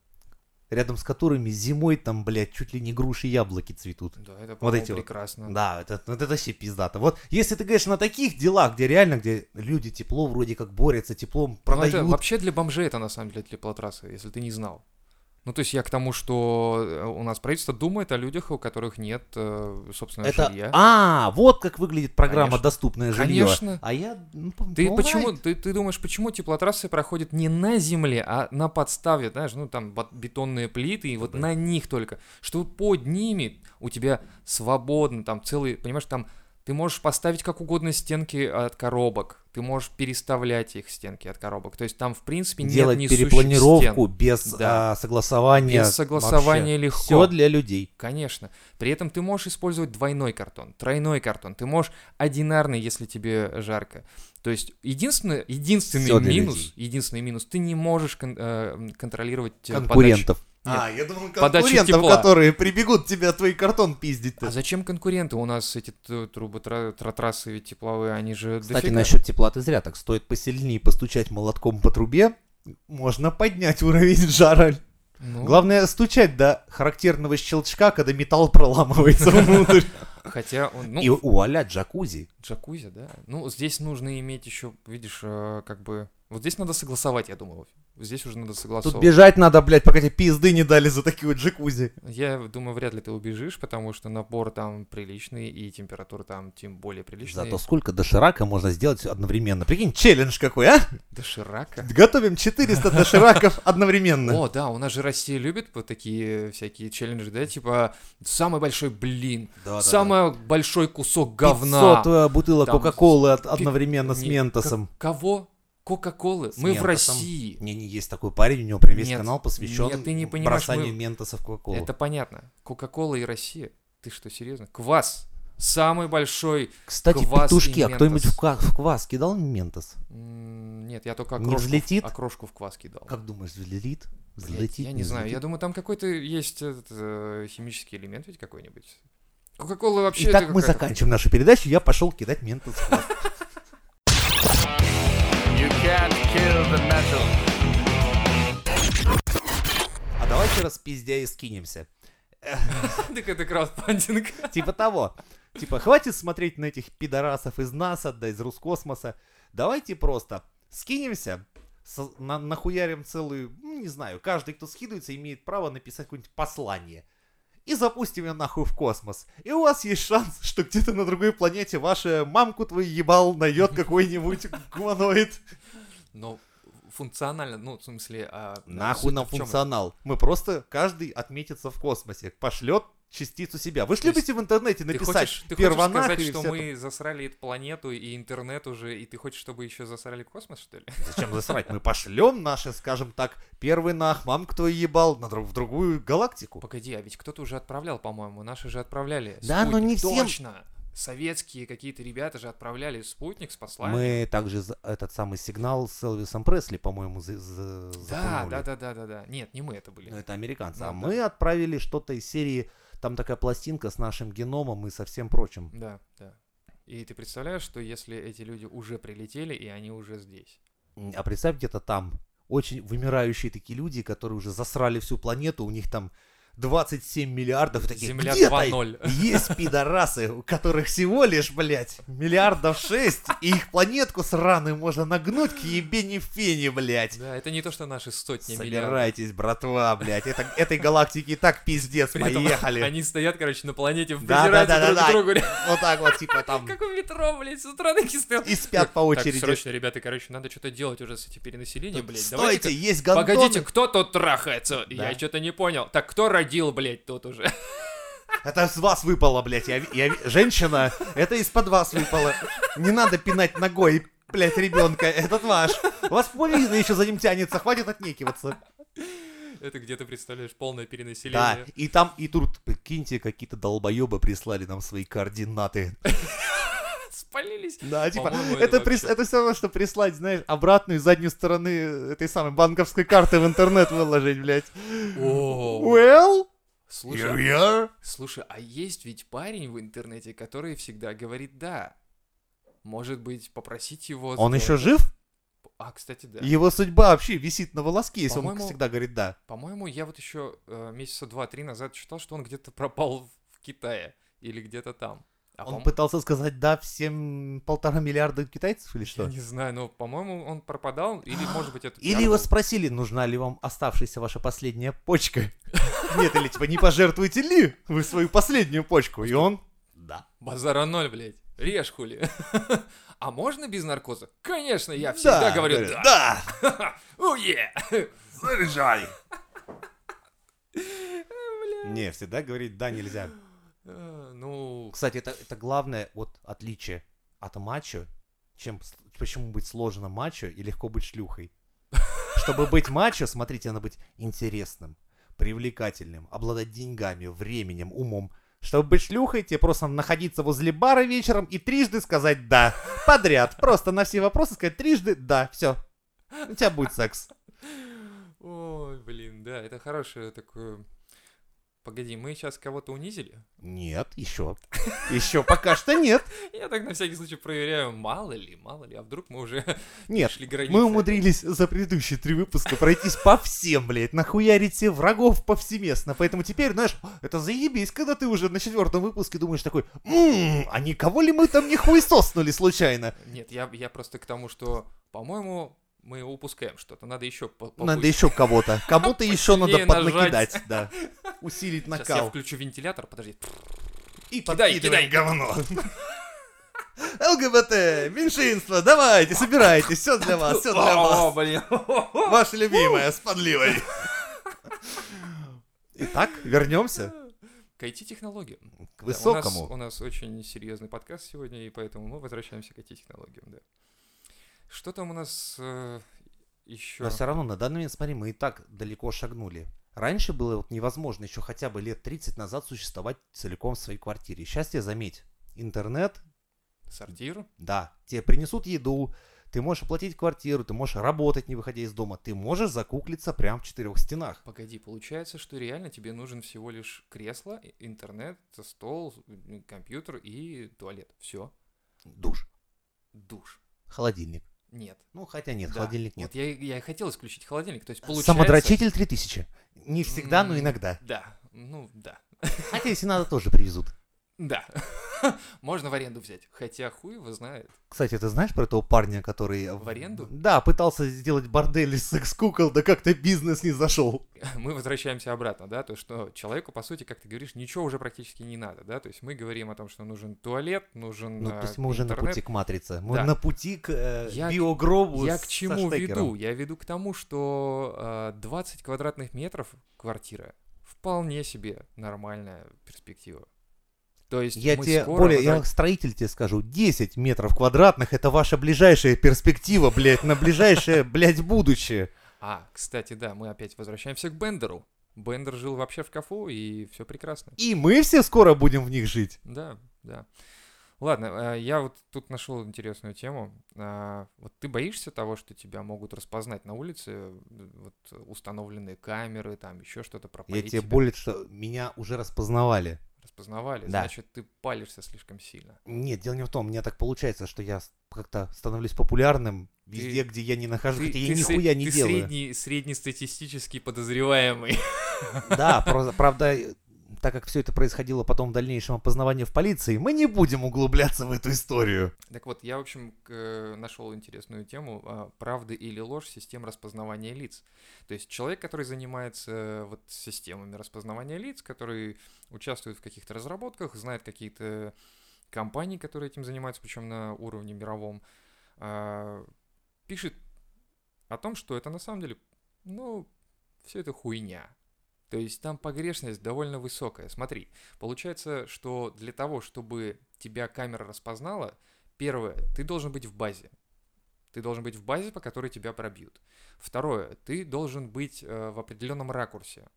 рядом с которыми зимой там, блядь, чуть ли не груши и яблоки цветут? Да, это, Вот эти вот. прекрасно. Да, это, вот это вообще пиздато. Вот если ты говоришь на таких делах, где реально, где люди тепло вроде как борются, теплом Ну, продают. это вообще для бомжей это на самом деле теплотрасса, если ты не знал. Ну, то есть я к тому, что э, у нас правительство думает о людях, у которых нет, э, собственно, Это- жилья. А, вот как выглядит программа Конечно. «Доступное жилье». Конечно. А я... ну, Ты почему, ты, ты думаешь, почему теплотрассы проходят не на земле, а на подставе, знаешь, ну там бетонные плиты, и вот Да. на них только, что под ними у тебя свободно, там целый, понимаешь, там ты можешь поставить как угодно стенки от коробок, ты можешь переставлять их стенки от коробок, то есть там в принципе нет Делать перепланировку стен. без Да. а, согласования. Без согласования легко. Все для людей. Конечно. При этом ты можешь использовать двойной картон, тройной картон. Ты можешь одинарный, если тебе жарко. То есть единственный, единственный минус, людей. единственный минус, ты не можешь кон- э, контролировать э, подачу. Нет. А, я думал, конкурентов, которые прибегут тебя твой картон пиздить. А зачем конкуренты? У нас эти трубы, тра- тра- трассы ведь тепловые, они же Кстати, дофига. насчет тепла ты зря так. Стоит посильнее постучать молотком по трубе, можно поднять уровень жара. Ну, Главное стучать до характерного щелчка, когда металл проламывается внутрь. Хотя, он, ну, И вуаля, джакузи. джакузи, да. Ну, здесь нужно иметь еще, видишь, э, как бы... Вот здесь надо согласовать, я думаю. Здесь уже надо Тут согласовывать. бежать надо, блядь, пока тебе пизды не дали за такие вот джакузи. Я думаю, вряд ли ты убежишь, потому что напор там приличный, и температура там тем более приличная. Зато сколько доширака можно сделать одновременно. Прикинь, челлендж какой, а? Доширака. Готовим 400 дошираков одновременно. О, да, у нас же Россия любит вот такие всякие челленджи, да, типа самый большой блин, самый большой кусок говна. 500 э, бутылок Кока-Колы одновременно с ментосом. Кого? Кока-колы. Мы в. России. Не, не, есть такой парень, у него прям весь Нет, канал посвящен нет, ты не понимаешь, бросанию мы- ментоса в Кока-Колу. Это понятно. Кока-кола и Россия. Ты что, серьезно? Квас. Самый большой. Кстати, квас петушки, а кто-нибудь в, ка- в квас кидал ментос? Нет, я только Не окрошку, в- взлетит? окрошку в квас кидал. Как думаешь, взлетит? Блядь, Взлетит? я не знаю, я думаю, там какой-то есть этот, э, химический элемент ведь какой-нибудь. Кока-кола вообще... Итак, мы заканчиваем нашу передачу. Я пошел кидать ментос в квас. Can't kill the metal. А давайте распиздя и скинемся. Так это краудфандинг. Типа того. Типа, хватит смотреть на этих пидорасов из НАСА, да из Роскосмоса. Давайте просто скинемся, на- нахуярим целую, ну, не знаю, каждый, кто скидывается, имеет право написать какое-нибудь послание. И запустим ее нахуй в космос. И у вас есть шанс, что где-то на другой планете ваша мамку твою ебал найдет какой-нибудь гуманоид. Но функционально, ну, в смысле... а, Нахуй нам функционал. Мы просто, каждый отметится в космосе. Пошлет частицу себя. Вы же любите в интернете Ты написать хочешь, ты хочешь сказать, что всё мы засрали эту планету и интернет уже, и ты хочешь, чтобы еще засрали космос, что ли? это. Зачем засрать? Мы пошлем наши, скажем так, первый нах, мам, кто ебал, на друг- в другую галактику. Погоди, а ведь кто-то уже отправлял, по-моему, наши же отправляли. Да, но спутник. не всем- Точно! Советские какие-то ребята же отправляли спутник с посланием. Мы также этот самый сигнал с Элвисом Пресли, по-моему, за- Да, да, да, да, да, да. Нет, не мы это были. Ну, это американцы. Ну, а да. мы отправили что-то из серии, там такая пластинка с нашим геномом и со всем прочим. Да, да. И ты представляешь, что если эти люди уже прилетели, и они уже здесь? А представь, где-то там очень вымирающие такие люди, которые уже засрали всю планету, у них там 27 миллиардов. Такие, Земля «Где-то 2.0. Есть пидорасы, у которых всего лишь, блядь, миллиардов шесть, и их планетку сраную можно нагнуть к ебени фени, блядь. Да, это не то, что наши сотни миллиардов. Собирайтесь, братва, блядь. Это, этой галактике и так пиздец, При поехали. Они стоят, короче, на планете, Да, придираются да, да, друг да, да. другу. Вот так вот, типа там. Как в метро, блядь, с утра таки стоят. И спят по Так, очереди. срочно, ребята, короче, надо что-то делать уже с этим перенаселением, блядь. Стойте, есть гандоны. Погодите, кто тут трахается? Да. Я что-то не понял. Так кто родил, блядь, тут уже? Это с вас выпало, блядь. Я, я Женщина, это из-под вас выпало. Не надо пинать ногой, блядь, ребенка. Этот ваш. У вас половина еще за ним тянется, хватит отнекиваться. Это где ты представляешь полное Да, перенаселение. и там, и тут, прикиньте, какие-то долбоебы прислали нам свои координаты. Спалились. Да, типа, это, это вообще- это все равно, что прислать, знаешь, обратную заднюю стороны этой самой банковской карты в интернет выложить, блядь. О, Well, слушай, here we are. Слушай, а есть ведь парень в интернете, который всегда говорит «да». Может быть, попросить его... Он еще жив? А, кстати, да. Его судьба вообще висит на волоске, если он всегда говорит «да». По-моему, я вот еще э, месяца два-три назад читал, что он где-то пропал в Китае или где-то там. А Он пом- пытался сказать «да» всем полтора миллиарда китайцев или что? Я не знаю, но, по-моему, он пропадал, или, может быть, это... Или его был. спросили, нужна ли вам оставшаяся ваша последняя почка? Нет, или типа не пожертвуете ли вы свою последнюю почку? И он «да». Базара ноль, блядь. Режь хули. А можно без наркоза? Конечно, я всегда Да, говорю «да». Да! Уе! Заряжай! Не, всегда говорить «да» нельзя. Э, Ну, Кстати, это, это главное вот отличие от мачо, чем почему быть сложно мачо и легко быть шлюхой. Чтобы быть мачо, смотрите, надо быть интересным, привлекательным, обладать деньгами, временем, умом. Чтобы быть шлюхой, тебе просто находиться возле бара вечером и трижды сказать «да». Подряд. Просто на все вопросы сказать трижды «да». Все. У тебя будет секс. ой, блин, да, это хорошее такое... Погоди, мы сейчас кого-то унизили? Нет, еще. Еще пока что нет. Я так на всякий случай проверяю, мало ли, мало ли, а вдруг мы уже Нет. шли границы. Мы умудрились за предыдущие три выпуска пройтись по всем, блядь, нахуярить все врагов повсеместно. Поэтому теперь, знаешь, это заебись, когда ты уже на четвертом выпуске думаешь такой, «Ммм, а никого ли мы там не хуесоснули случайно? Нет, я, я просто к тому, что, по-моему, мы упускаем что-то. Надо еще по- Надо еще кого-то. Кому-то еще надо поднакидать, да. Усилить Сейчас я накал. включу вентилятор, подожди. И Кидай, кидай. говно. ЛГБТ, меньшинство, давайте, собирайтесь, все для вас, все для О, вас. блин. Ваша любимая, с подливой. Итак, вернемся К IT-технологиям. к Да, высокому. у, нас, у нас очень серьезный подкаст сегодня, и поэтому мы возвращаемся к IT-технологиям, да. Что там у нас еще? Но все равно на данный момент, смотри, мы и так далеко шагнули. Раньше было вот невозможно еще хотя бы лет 30 назад существовать целиком в своей квартире. Сейчас тебе заметь, интернет, Сортир? да, тебе принесут еду, ты можешь оплатить квартиру, ты можешь работать, не выходя из дома, ты можешь закуклиться прямо в четырех стенах. Погоди, получается, что реально тебе нужен всего лишь кресло, интернет, стол, компьютер и туалет. Все. Душ, Душ. холодильник. Нет. Ну, хотя нет, Да. холодильник нет. Вот я, я и хотел исключить холодильник. То есть получается... Самодрочитель 3000. Не всегда, но иногда. Да. Ну, да. Хотя, если надо, тоже привезут. Да. Можно в аренду взять. Хотя хуй его знает. Кстати, ты знаешь про этого парня, который... В аренду? Да, пытался сделать бордель из секс-кукол, да как-то бизнес не зашел. Мы возвращаемся обратно, да, то, что человеку, по сути, как ты говоришь, ничего уже практически не надо, да, то есть мы говорим о том, что нужен туалет, нужен Ну, то э, есть мы уже на пути к матрице. Мы Да. на пути к э, Я биогробу Я к чему веду? Я веду к тому, что э, 20 квадратных метров квартира вполне себе нормальная перспектива. То есть Я тебе, скоро более, я возра- как строитель тебе скажу, 10 метров квадратных это ваша ближайшая перспектива, блядь, на ближайшее, блядь, будущее. А, кстати, да, мы опять возвращаемся к Бендеру. Бендер жил вообще в шкафу, и все прекрасно. И мы все скоро будем в них жить. Да, да. Ладно, э, я вот тут нашел интересную тему. А, Вот ты боишься того, что тебя могут распознать на улице, э, вот установленные камеры, там еще что-то Я пропалить тебе более, что меня уже распознавали. Распознавали, Да. значит, ты палишься слишком сильно. Нет, дело не в том, мне так получается, что я как-то становлюсь популярным везде, Ты- где я не нахожусь, Ты, хотя я ты сре- нихуя не ты делаю. средний, среднестатистический подозреваемый. Да, правда, так как все это происходило потом в дальнейшем опознавании в полиции, мы не будем углубляться в эту историю. Так вот, я, в общем, нашел интересную тему а, «Правда или ложь систем распознавания лиц». То есть человек, который занимается э, вот системами распознавания лиц, который участвует в каких-то разработках, знает какие-то компании, которые этим занимаются, причем на уровне мировом, а, пишет о том, что это на самом деле, ну, все это хуйня. То есть там погрешность довольно высокая. Смотри, получается, что для того, чтобы тебя камера распознала, первое, ты должен быть в базе. Ты должен быть в базе, по которой тебя пробьют. Второе, ты должен быть э, в определенном ракурсе.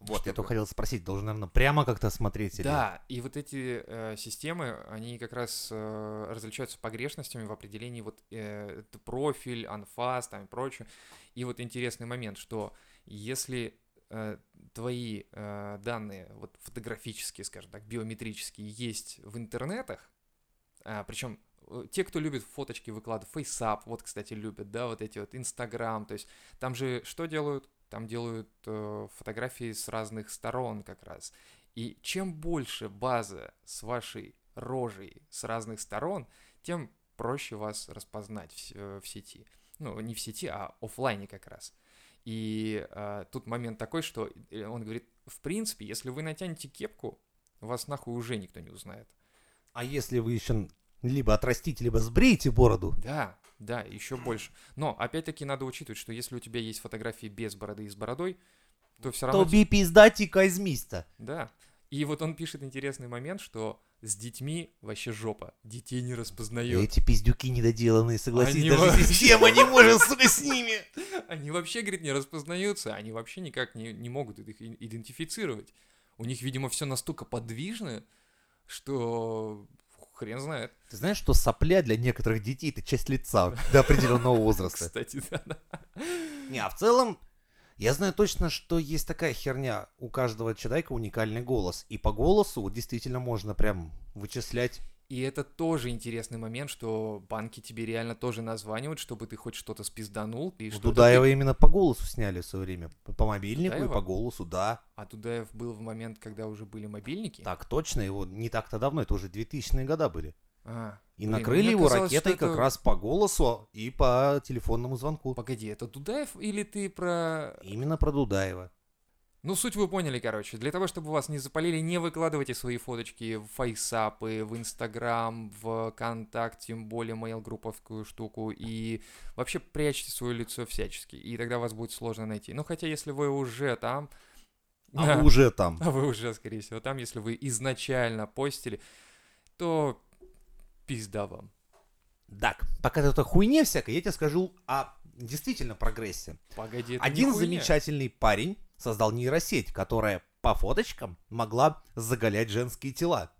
Вот, я Чтобы- только хотел спросить, должен, наверное, прямо как-то смотреть или... Да, и вот эти э, системы, они как раз э, различаются погрешностями в определении вот э, профиль, анфас там и прочее. И вот интересный момент, что если э, твои э, данные, вот фотографические, скажем так, биометрические, есть в интернетах, причем те, кто любит фоточки выкладывать, FaceApp, вот, кстати, любят, да, вот эти вот, Instagram, то есть там же что делают? Там делают э, фотографии с разных сторон как раз. И чем больше база с вашей рожей с разных сторон, тем проще вас распознать в, э, в сети. Ну, не в сети, а оффлайне как раз. И э, тут момент такой, что э, он говорит, в принципе, если вы натянете кепку, вас нахуй уже никто не узнает. А если вы еще либо отрастите, либо сбреете бороду, Да, да, еще больше. Но опять-таки надо учитывать, что если у тебя есть фотографии без бороды и с бородой, то все равно... то пиздати казмиста. Да. И вот он пишет интересный момент, что с детьми вообще жопа. Детей не распознает. Эти пиздюки недоделанные, согласись, Они даже вообще- система не может, сука, с ними. Они вообще, говорит, не распознаются. Они вообще никак не, не могут их идентифицировать. У них, видимо, все настолько подвижно, что хрен знает. Ты знаешь, что сопля для некоторых детей это часть лица до определенного возраста? Кстати, да. Не, а в целом, я знаю точно, что есть такая херня. У каждого человека уникальный голос. И по голосу действительно можно прям вычислять. И это тоже интересный момент, что банки тебе реально тоже названивают, чтобы ты хоть что-то спизданул. И У что-то Дудаева ты- именно по голосу сняли в свое время. По- мобильнику и Дудаева? по голосу, да. А Дудаев был в момент, когда уже были мобильники. Так точно, его не так-то давно, это уже 2000-е года были. А, И блин, накрыли его ракетой как это- раз по голосу и по телефонному звонку. Погоди, это Дудаев или ты про... Именно про Дудаева. Ну, суть вы поняли, короче. Для того, чтобы вас не запалили, не выкладывайте свои фоточки в фейсапы, в Инстаграм, в Контакт, тем более мейл-групповскую штуку. И вообще прячьте свое лицо всячески. И тогда вас будет сложно найти. Ну, хотя, если вы уже там... А Да. вы уже там. А вы уже, скорее всего, там, если вы изначально постили, то пизда вам. Так, пока ты это хуйне всякой, я тебе скажу о действительно прогрессе. Погоди, это Один замечательный парень создал нейросеть, которая по фоточкам могла заголять женские тела.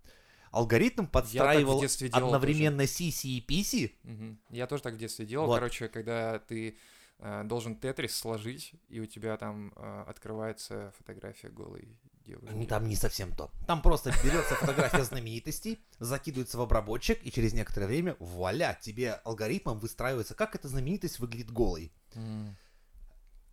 Алгоритм подстраивал детстве делал одновременно сиси и писи. Мгм. Я тоже так в детстве делал. Вот. Короче, когда ты э, должен тетрис сложить, и у тебя там э, открывается фотография голой девушки. Там не совсем то. Там просто берется фотография знаменитостей, закидывается в обработчик, и через некоторое время, вуаля, тебе алгоритмом выстраивается, как эта знаменитость выглядит голой.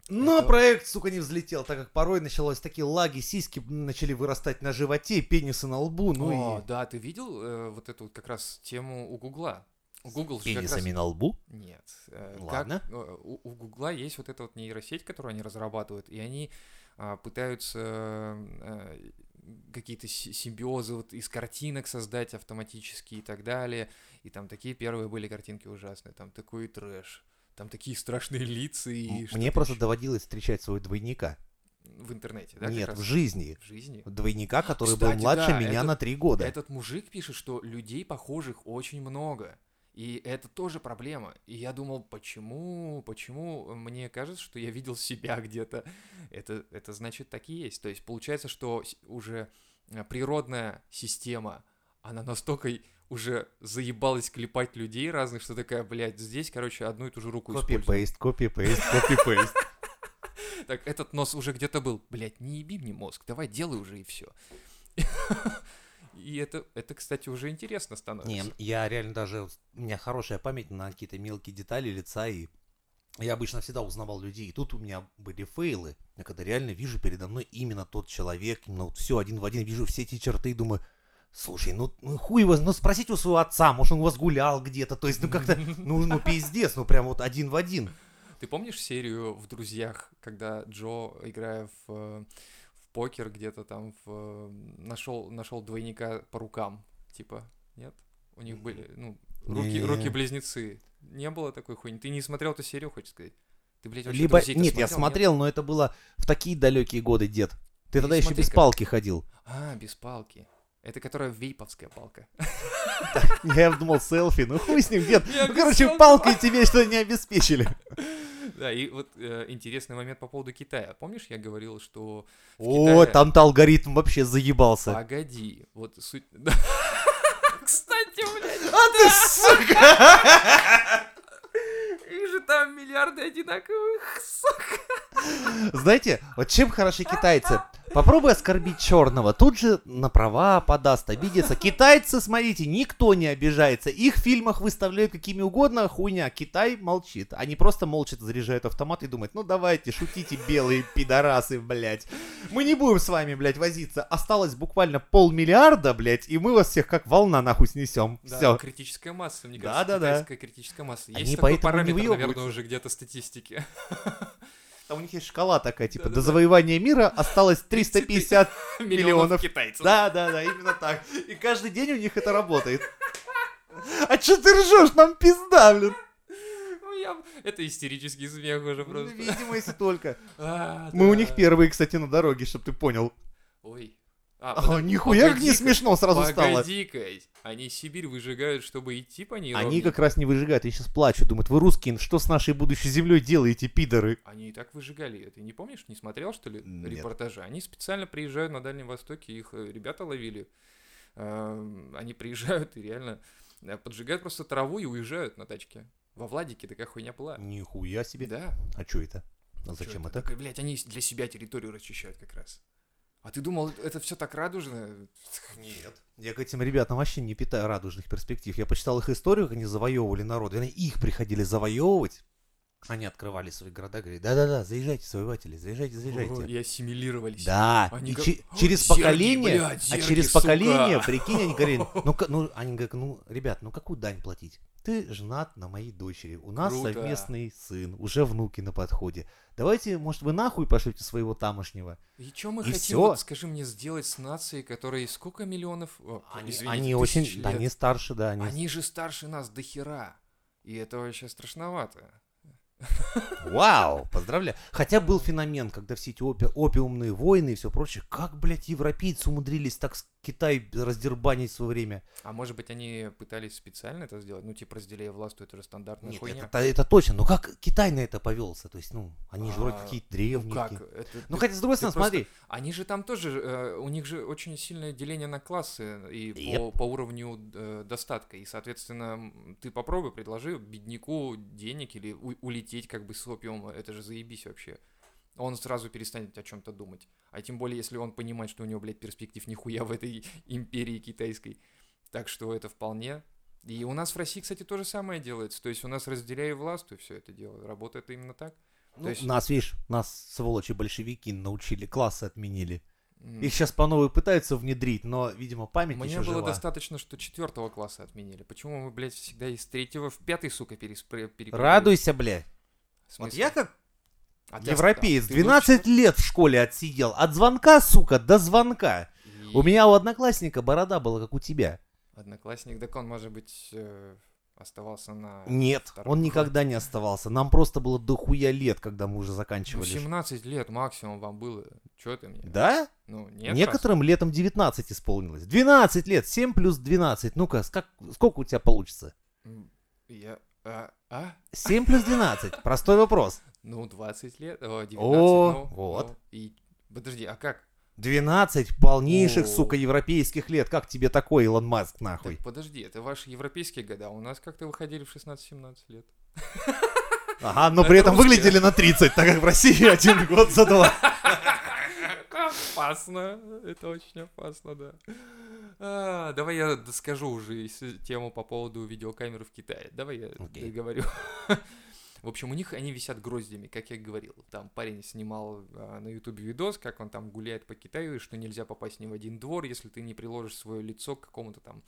Но Это- проект, сука, не взлетел, так как порой началось такие лаги, сиськи начали вырастать на животе, пенисы на лбу, ну О, и... да, ты видел э, вот эту вот как раз тему у Гугла? Google как раз... Пенисами на лбу? Нет. э, как, Ладно. э, у, у Гугла есть вот эта вот нейросеть, которую они разрабатывают, и они пытаются э, какие-то си- симбиозы вот из картинок создать автоматически и так далее. И там такие первые были картинки ужасные, там такой трэш. Там такие страшные лица и Мне просто ещё. доводилось встречать своего двойника. в интернете, да? Нет, в жизни. В жизни. Двойника, который Кстати, был младше да, меня это- на три года. Этот мужик пишет, что людей похожих очень много. И это тоже проблема. И я думал, почему, почему мне кажется, что я видел себя где-то. Это, это значит так и есть. То есть получается, что уже э, природная система, она настолько уже заебалась клепать людей разных, что такая, блядь, здесь, короче, одну и ту же руку. Копи-пейст, копи-пейст, копи-пейст. Так, этот нос уже где-то был. Блядь, не еби мне мозг, давай делай уже и все. И это, это, кстати, уже интересно становится. Не, я реально даже... У меня хорошая память на какие-то мелкие детали лица, и я обычно всегда узнавал людей. И тут у меня были фейлы. Я когда реально вижу передо мной именно тот человек, именно вот все один в один, вижу все эти черты и думаю, слушай, ну, ну хуй его, ну спросите у своего отца, может он у вас гулял где-то, то есть ну как-то, ну, ну пиздец, ну прям вот один в один. Ты помнишь серию в «Друзьях», когда Джо, играя в, э, в покер где-то там, в, нашел, нашел двойника по рукам, типа, нет? У них были, ну, руки, Не. руки-близнецы. Не было такой хуйни. Ты не смотрел эту серию, хоть сказать? Ты, блядь, Либо, нет, я смотрел, смотрел, но это было в такие далекие годы, дед. Ты тогда еще без палки ходил. А, без палки. Это которая вейповская палка. Я думал, селфи, ну хуй с ним, дед. Ну, короче, палкой тебе что не обеспечили. Да, и вот э, интересный момент по поводу Китая. Помнишь, я говорил, что... О, Китае- там-то алгоритм вообще заебался. Погоди, вот суть... Кстати, блядь, А ты, сука! их же там миллиарды одинаковых, сука. Знаете, вот чем хороши китайцы? Попробуй оскорбить черного, тут же на права подаст, обидится. Китайцы, смотрите, никто не обижается. Их в фильмах выставляют какими угодно, хуйня. Китай молчит. Они просто молча заряжают автомат и думают, ну давайте, шутите, белые пидорасы, блядь. Мы не будем с вами, блядь, возиться. Осталось буквально полмиллиарда, блядь, и мы вас всех как волна нахуй снесем. Да, Все. критическая масса, мне Да, кажется, да, да. китайская критическая масса. Они Есть такой поэтому не параметр, наверное, уже где-то статистики. Там у них есть шкала такая, типа, Да-да-да. до завоевания мира осталось 350 Миллионов. китайцев. Да, да, да, именно так. И каждый день у них это работает. А чё ты ржешь? Нам пизда, блин. Ну, Это истерический смех уже Ну, просто. Видимо, если только. А, Мы у да. них первые, кстати, на дороге, чтобы ты понял. Ой. А, А, нихуя как не смешно сразу стало. Погоди-ка, они Сибирь выжигают, чтобы идти по ней Они ровнее. как раз не выжигают, они сейчас плачут, думают, вы русские, что с нашей будущей землей делаете, пидоры? Они и так выжигали. Ты не помнишь, не смотрел, что ли, Нет. репортажи? Они специально приезжают на Дальнем Востоке, их э, ребята ловили. Эм, Они приезжают и реально э, поджигают просто траву и уезжают на тачке. Во Владике такая хуйня была. Нихуя себе. Да. А что это? А зачем это? Такой, блядь, они для себя территорию расчищают как раз. А ты думал, это все так радужно? Нет. Я к этим ребятам вообще не питаю радужных перспектив. Я почитал их историю, как они завоевывали народ. Они их приходили завоевывать. Они открывали свои города, говорили, да-да-да, заезжайте, завоеватели, заезжайте, заезжайте. О, И ассимилировались. Да, Они и как- че- через зерги, поколение, блядь, а зерги, через сука. поколение, прикинь, они говорили, ну, ну, они говорят, ну, ребят, ну какую дань платить? Ты женат на моей дочери, у нас Круто. совместный сын, уже внуки на подходе. Давайте, может, вы нахуй пошлете своего тамошнего? И что мы И хотим, всё. вот, скажи мне, сделать с нацией, которой сколько миллионов? О, Они, извините, они очень, да, лет. они старше, да, они... Они же старше нас до хера. И это вообще страшновато. Вау, поздравляю. Хотя был феномен, когда все эти опи- опиумные войны и все прочее, как, блядь, европейцы умудрились так Китай раздербанить в свое время? А может быть, они пытались специально это сделать? Ну, типа, разделяя власть, это же стандартная Нет, хуйня. это, это точно. Но как Китай на это повелся? То есть, ну, они же вроде А, какие-то Ну древние. как? такие. Это, Ну, ты- хотя, с другой стороны, просто- смотри. Они же там тоже, э, у них же очень сильное деление на классы и Yep. по, по уровню э, достатка. И, соответственно, ты попробуй, предложи бедняку денег или у- улететь как бы с опиума. Это же заебись вообще. Он сразу перестанет о чем-то думать. А тем более, если он понимает, что у него, блядь, перспектив нихуя в этой империи китайской. Так что это вполне. И у нас в России, кстати, то же самое делается. То есть у нас разделяя власть, и все это дело. Работает именно так. Ну, есть- Нас, видишь, нас, сволочи, большевики научили, классы отменили. М. Их сейчас по новой пытаются внедрить, но, видимо, память Мне еще было жива. достаточно, что четвертого класса отменили. Почему мы, блядь, всегда из третьего в пятый, сука, перепрыгиваем? Радуйся, блядь. Вот я как А европеец, оста- ты 12 лет в школе отсидел. От звонка, сука, до звонка. лучше- У меня у одноклассника борода была, как у тебя. Одноклассник, так он может быть... э, оставался на... Нет, он круге. никогда не оставался. Нам просто было дохуя лет, когда мы уже Ну, заканчивали. 17 лет максимум вам было. Чё ты мне? Да? Ну, нет. Некоторым летом 19 исполнилось. 12 лет, 7 плюс 12. Ну-ка, скак- сколько у тебя получится? раз. Я... А? а? 7 плюс 12. Простой вопрос. Ну, 20 лет. О, 19. О, ну, вот. ну, и... Подожди, а как? 12 полнейших, О. сука, европейских лет. Как тебе такой, Илон Маск, нахуй? Так, подожди, это ваши европейские года. а У нас как-то выходили в 16-17 лет. Ага, но при этом русские. выглядели на 30, так как в России один год за два. Опасно. Это очень опасно, да. А, давай я скажу уже тему по поводу видеокамеры в Китае. Давай я Окей. договорю. В общем, у них они висят гроздями, как я говорил. Там парень снимал а, на ютубе видос, как он там гуляет по Китаю, и что нельзя попасть ни в один двор, если ты не приложишь свое лицо к какому-то там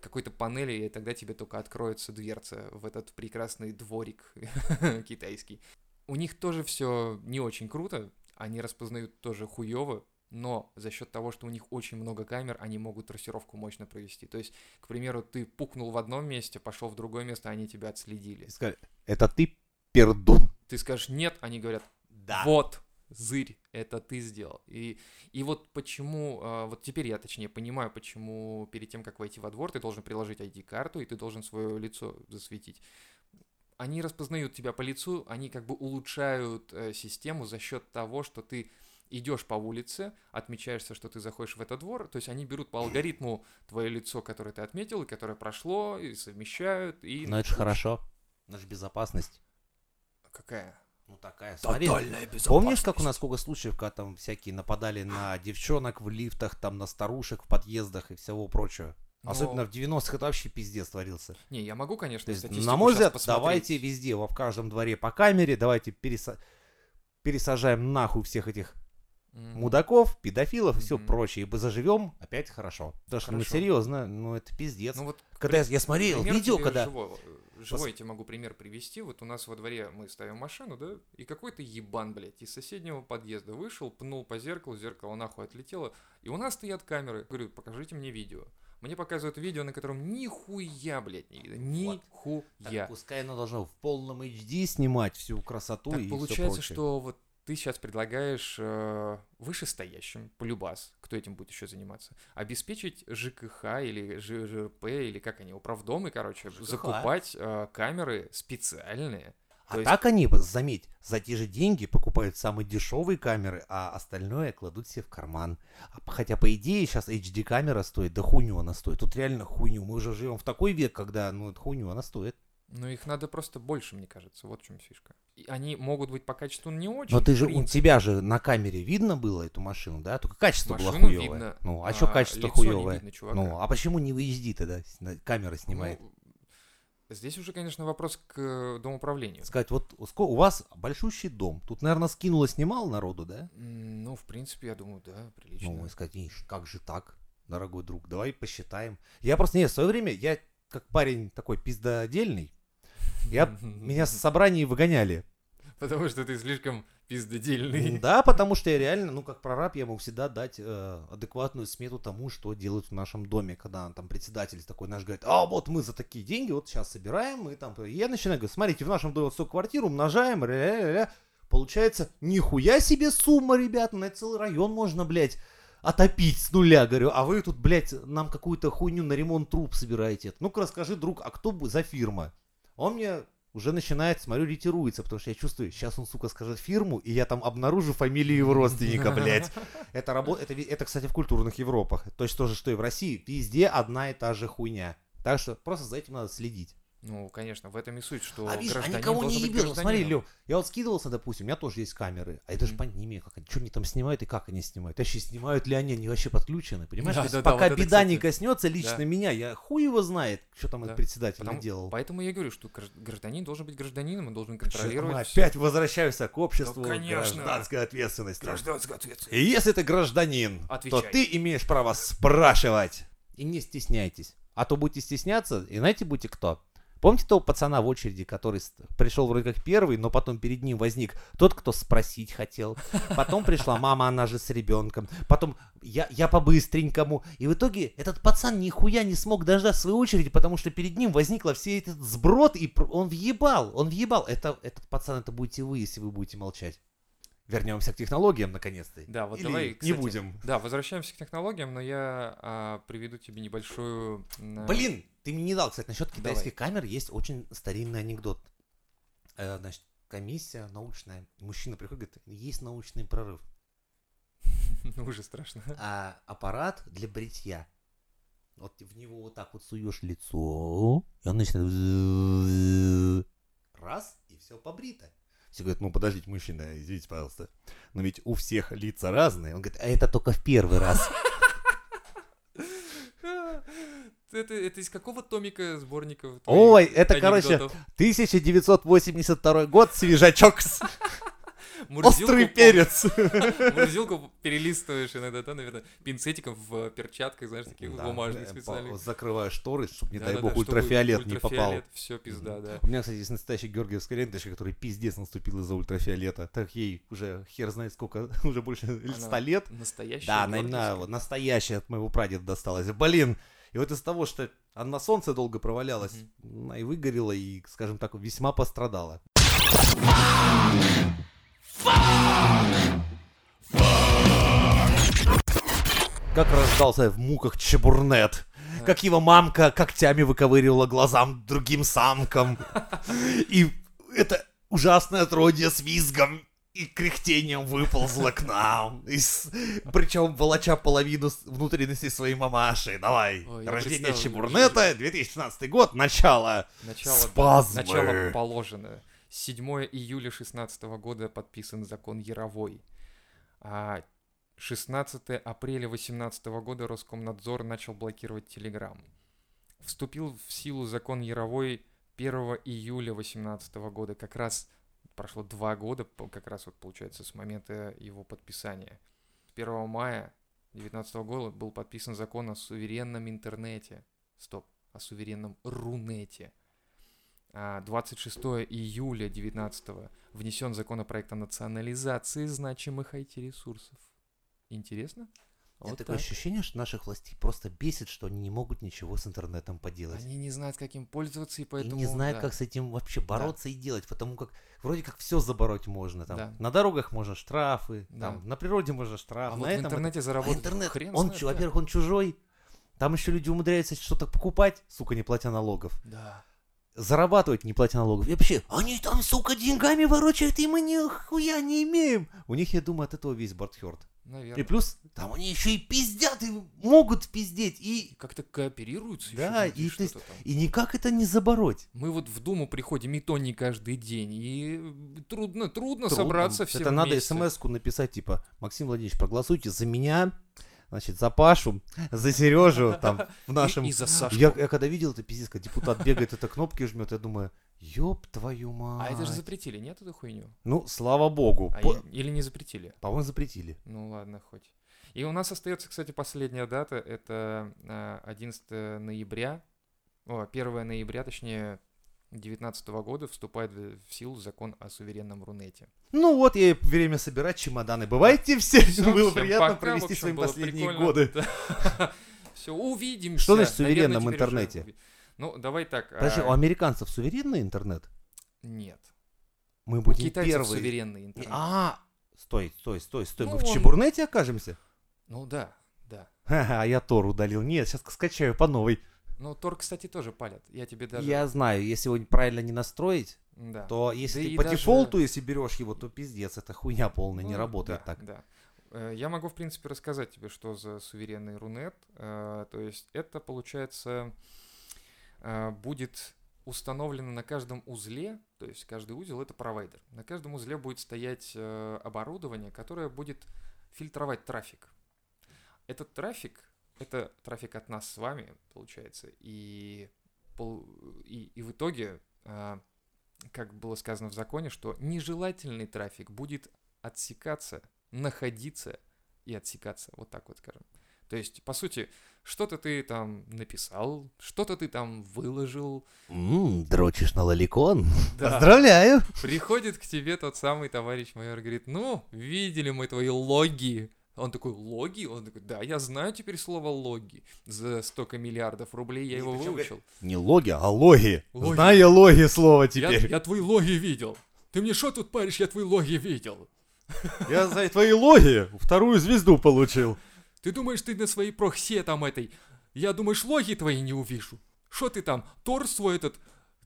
какой-то панели, и тогда тебе только откроется дверца в этот прекрасный дворик китайский. У них тоже все не очень круто, они распознают тоже хуево, но за счет того, что у них очень много камер, они могут трассировку мощно провести. То есть, к примеру, ты пукнул в одном месте, пошел в другое место, они тебя отследили. Сказали, Это ты, пердун. Ты скажешь нет, они говорят Да. вот, зырь, это ты сделал. И, и вот почему, а, вот теперь я точнее понимаю, почему перед тем, как войти во двор, ты должен приложить ID-карту, и ты должен свое лицо засветить. Они распознают тебя по лицу, они как бы улучшают э, систему за счет того, что ты идешь по улице, отмечаешься, что ты заходишь в этот двор, то есть они берут по алгоритму твое лицо, которое ты отметил, и которое прошло, и совмещают, и... Ну это же хорошо. Это же безопасность. Какая? Ну такая, смотри. Помнишь, как у нас сколько случаев, когда там всякие нападали на девчонок в лифтах, там на старушек в подъездах и всего прочего? Но- Особенно в 90-х это вообще пиздец творился. Не, я могу, конечно, То есть, на мой взгляд, посмотреть. давайте везде, во в каждом дворе по камере, давайте переса- пересажаем нахуй всех этих Мгм. мудаков, педофилов и все Мгм. прочее, ибо заживем опять хорошо. Потому что, ну, Хорошо. серьезно, ну, это пиздец. Ну вот когда я, я смотрел видео, когда... Живой, живой я тебе могу пример привести. Вот у нас во дворе мы ставим машину, да, и какой-то ебан, блядь, из соседнего подъезда вышел, пнул по зеркалу, зеркало нахуй отлетело, и у нас стоят камеры. Говорю, покажите мне видео. Мне показывают видео, на котором нихуя, блядь, не видно. Вот. Так Нихуя. пускай оно должно в полном HD снимать всю красоту Так и получается, прочее. что вот ты сейчас предлагаешь э, вышестоящим, полюбас, кто этим будет еще заниматься, обеспечить ЖКХ или ЖЖП, или как они, управдомы, короче, ЖКХ. закупать э, камеры специальные. А есть- так они, заметь, за те же деньги покупают самые дешевые камеры, а остальное кладут себе в карман. А хотя, по идее, сейчас HD-камера стоит, да хуйню она стоит. Тут реально хуйню. Мы уже живем в такой век, когда, ну, хуйню она стоит. Но их надо просто больше, мне кажется, вот в чем фишка. Они могут быть по качеству не очень. Но ты в же, у тебя же на камере видно было эту машину, да? Только качество было Машину хуевое. видно, ну, а, а что качество хуевое? видно чувака. ну, а почему не выезди тогда? с- на- Камера снимает. Ну, здесь уже, конечно, вопрос к э, домоуправлению. Сказать, вот у вас большущий дом. Тут, наверное, скинулось немало народу, да? Ну, в принципе, я думаю, да, прилично. Ну, сказать, «Ишь, как же так, дорогой друг, давай посчитаем. Я просто, нет, в свое время, я как парень такой пиздодельный, я, меня с собраний выгоняли. Потому что ты слишком пиздодельный. Да, потому что я реально, ну, как прораб, я мог всегда дать э, адекватную смету тому, что делают в нашем доме, когда там председатель такой наш говорит, а вот мы за такие деньги вот сейчас собираем, и там, и я начинаю говорить, смотрите, в нашем доме вот столько квартир, умножаем, ля-ля-ля-ля». получается, нихуя себе сумма, ребята, на целый район можно, блядь, отопить с нуля, говорю, а вы тут, блядь, нам какую-то хуйню на ремонт труб собираете. Ну-ка расскажи, друг, а кто за фирма? Он мне уже начинает, смотрю, ретируется, потому что я чувствую, сейчас он, сука, скажет фирму, и я там обнаружу фамилию его родственника, блядь. Это, рабо... это, это, кстати, в культурных Европах. Точно то же, что и в России. Везде одна и та же хуйня. Так что просто за этим надо следить. Ну, конечно, в этом и суть, что а видишь, а гражданин никого не. Вот Смотри. Лев, я вот скидывался, допустим, у меня тоже есть камеры, а я даже Мгм. понять не имею, как они, что они там снимают и как они снимают. Вообще, снимают ли они, они вообще подключены, понимаешь? Да, То есть да, да, пока вот это, беда не кстати. коснется лично Да. меня, я хуй его знает, что там Да. этот председатель Потому- делал. Поэтому я говорю, что гражд- гражданин должен быть гражданином, он должен Что контролировать всё. опять возвращаемся к обществу Ну, конечно. гражданской ответственности. Гражданская ответственность. И если ты гражданин, то Отвечай. ты имеешь право спрашивать. И не стесняйтесь. А то будете стесняться, и знаете, будете кто? Помните того пацана в очереди, который пришел вроде как первый, но потом перед ним возник тот, кто спросить хотел. Потом пришла мама, она же с ребенком. Потом я, я по-быстренькому. И в итоге этот пацан нихуя не смог дождаться своей очереди, потому что перед ним возникла все этот сброд, и он въебал, он въебал. Это, этот пацан, это будете вы, если вы будете молчать. Вернемся к технологиям, наконец-то. Да, вот Или давай, не кстати, будем. Да, возвращаемся к технологиям, но я а, приведу тебе небольшую... м, Блин, ты мне не дал, кстати, насчет Давай. китайских камер есть очень старинный анекдот. Э, значит, комиссия научная, мужчина приходит, говорит, есть научный прорыв. Ну, уже страшно. А аппарат для бритья. Вот в него вот так вот суешь лицо, и он начинает... Раз, и все побрито. Все говорят, ну подождите, мужчина, извините, пожалуйста. Но ведь у всех лица разные. Он говорит, а это только в первый раз. Это, это из какого томика сборников? Ой, это, короче, анекдотов? 1982 год, свежачок, острый перец. Мурзилку перелистываешь иногда, да, наверное, пинцетиком в перчатках, знаешь, таких бумажных специальных. Закрываю шторы, чтобы, не дай бог, ультрафиолет не попал. Все пизда, да. У меня, кстати, есть настоящая георгиевская ленточка, которая пиздец наступил из-за ультрафиолета. Так ей уже хер знает сколько, уже больше 100 лет. Настоящая. Да, она настоящая от моего прадеда досталась. Блин, и вот из того, что она на солнце долго провалялась, она и выгорела, и, скажем так, весьма пострадала. Как рождался в муках Чебурнет. Как его мамка когтями выковыривала глазам другим самкам. И это ужасное отродье с визгом и кряхтением выползло к нам. Причем волоча половину с- внутренностей своей мамаши. Давай. Ой, Рождение Чебурнета, 2016 год, начало. Начало, Спазмы. начало положено. 7 июля 16 года подписан закон Яровой. А 16 апреля 18 года Роскомнадзор начал блокировать Телеграм. Вступил в силу закон Яровой 1 июля 18 года. Как раз прошло два года, как раз вот получается с момента его подписания. 1 мая 19 года был подписан закон о суверенном интернете. Стоп, о суверенном рунете. А 26 июля 19 внесен законопроект о национализации значимых IT-ресурсов. Интересно? Вот такое так. ощущение, что наших властей просто бесит, что они не могут ничего с интернетом поделать. Они не знают, как им пользоваться, и И поэтому... не знают, да. как с этим вообще бороться и делать, потому как вроде как все забороть можно. Там, Да. На дорогах можно штрафы, Да. там, на природе можно штраф, А на вот в этом это- интернете А заработать интернет, хрен он, знает, да. во-первых, он чужой, там еще люди умудряются что-то покупать, сука, не платя налогов, Да. Зарабатывать, не платя налогов. И вообще, они там, сука, деньгами ворочают, и мы нихуя не имеем. У них, я думаю, от этого весь Бартхерт. И Наверное. плюс, там они еще и пиздят, и могут пиздеть, и, Как-то кооперируются Да, люди, и то есть- там. и никак это не забороть. Мы вот в Думу приходим, и то не каждый день, и трудно, трудно, Трудно. собраться всем Это надо вместе. смс-ку написать, типа, Максим Владимирович, проголосуйте за меня, значит, за Пашу, за Сережу, там, в нашем... И, и за Сашку. Я, я когда видел это пиздец, когда депутат бегает, это кнопки жмет, я думаю, ёб твою мать. А это же запретили, нет эту хуйню? Ну, слава богу. А По- Или не запретили? По-моему, запретили. Ну ладно, хоть. И у нас остается, кстати, последняя дата. Это а, 11 ноября. О, 1 ноября, точнее, 2019 года вступает в в силу закон о суверенном Рунете. Ну вот, и время собирать чемоданы. Бывайте все. Всё, Было всем приятно пока, в провести общем, свои последние прикольно. годы. Все, увидимся. Что значит в Наверное, суверенном уже интернете? уви- Ну, давай так. Подожди, а, у американцев суверенный интернет? Нет. У Мы будем китайцев первые. суверенный интернет. А, стой, стой, стой, стой. Ну, Мы в он- Чебурнете окажемся? Ну да, да. А я Тор удалил. Нет, сейчас скачаю по новой. Ну, Тор, кстати, тоже палят. Я тебе даже... Я знаю, если его правильно не настроить, Да. то если Да ты по даже- дефолту, если берешь его, то пиздец, это хуйня полная, не Ну, работает да, так. Да. Э, Я могу, в принципе, рассказать тебе, что за суверенный рунет. Э, То есть это, получается, э, будет установлено на каждом узле, то есть каждый узел это провайдер. На каждом узле будет стоять оборудование, которое будет фильтровать трафик. Этот трафик, это трафик от нас с вами, получается, и, и, и в итоге, э, как было сказано в законе, что нежелательный трафик будет отсекаться, находиться и отсекаться, вот так вот скажем. То есть, по сути, что-то ты там написал, что-то ты там выложил. Ммм, дрочишь на лоликон? Да. Поздравляю! Приходит к тебе тот самый товарищ майор, говорит, ну, видели мы твои логи. Он такой, логи? Он такой, да, я знаю теперь слово логи. За столько миллиардов рублей я его выучил. Не логи, а логи. Логи. Знаю я логи слово Я, теперь. я твои логи видел. Ты мне что тут паришь, я твои логи видел. Я за твои логи вторую звезду получил. Ты думаешь, ты на своей прохсе там этой... Я думаешь, логи твои не увижу? Что ты там, торс свой этот,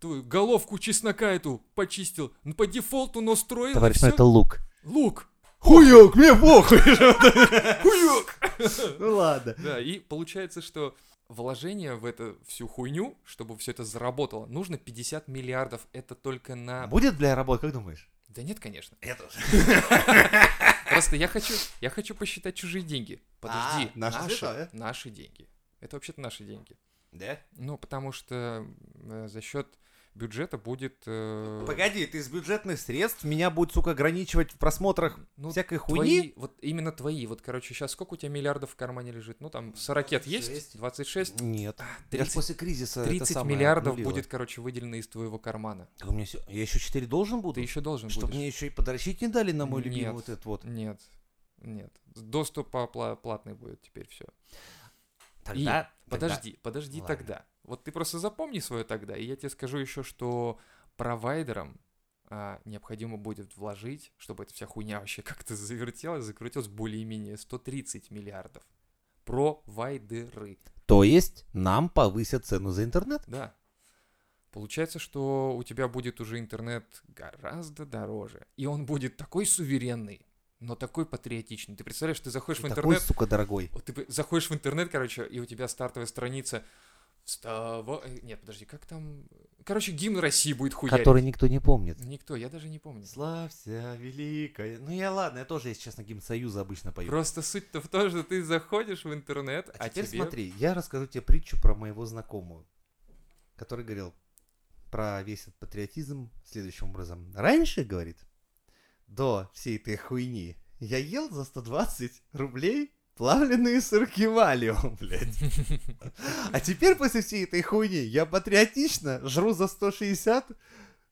твою головку чеснока эту почистил, ну, по дефолту настроил, и Товарищ, ну это лук. Лук. Хуёк, мне похуй. Хуёк. Ну ладно. Да, и получается, что вложение в эту всю хуйню, чтобы все это заработало, нужно 50 миллиардов. Это только на... Будет, бля, работа, как думаешь? Да нет, конечно. Я тоже. Просто я хочу, я хочу посчитать чужие деньги. Подожди, А, наше наши, святое. наши деньги. Это вообще-то наши деньги. Да? Ну, потому что э, за счет бюджета будет... э, Погоди, ты из бюджетных средств меня будет, сука, ограничивать в просмотрах ну, всякой твои, хуйни? вот именно твои. Вот, короче, сейчас сколько у тебя миллиардов в кармане лежит? Ну, там, 40 есть? 26. 26? Нет. Я ж 30, после кризиса это 30 самое миллиардов обнулило. будет, короче, выделено из твоего кармана. Так у меня всё- Я еще 4 должен буду? Ты еще должен Чтобы будешь. мне еще и подращить не дали на мой Нет. любимый вот этот вот. Нет, нет. Доступ платный будет теперь все. Тогда... Подожди, подожди Ладно. тогда. Вот ты просто запомни свое тогда, и я тебе скажу еще, что провайдерам а, необходимо будет вложить, чтобы эта вся хуйня вообще как-то завертелась, закрутилась более-менее 130 миллиардов. Провайдеры. То есть нам повысят цену за интернет? Да. Получается, что у тебя будет уже интернет гораздо дороже. И он будет такой суверенный, но такой патриотичный. Ты представляешь, ты заходишь в Такой, интернет, сука, дорогой. ты заходишь в интернет, короче, и у тебя стартовая страница Вставай... Нет, подожди, как там... Короче, гимн России будет хуярить. Который никто не помнит. Никто, я даже не помню. Славься, великая. Ну я ладно, я тоже, если честно, гимн Союза обычно пою. Просто суть-то в том, что ты заходишь в интернет, А а, теперь тебе... смотри, я расскажу тебе притчу про моего знакомого, который говорил про весь этот патриотизм следующим образом. Раньше, говорит, до всей этой хуйни, я ел за 120 рублей плавленые сырки Валио, блядь. А теперь после всей этой хуйни я патриотично жру за 160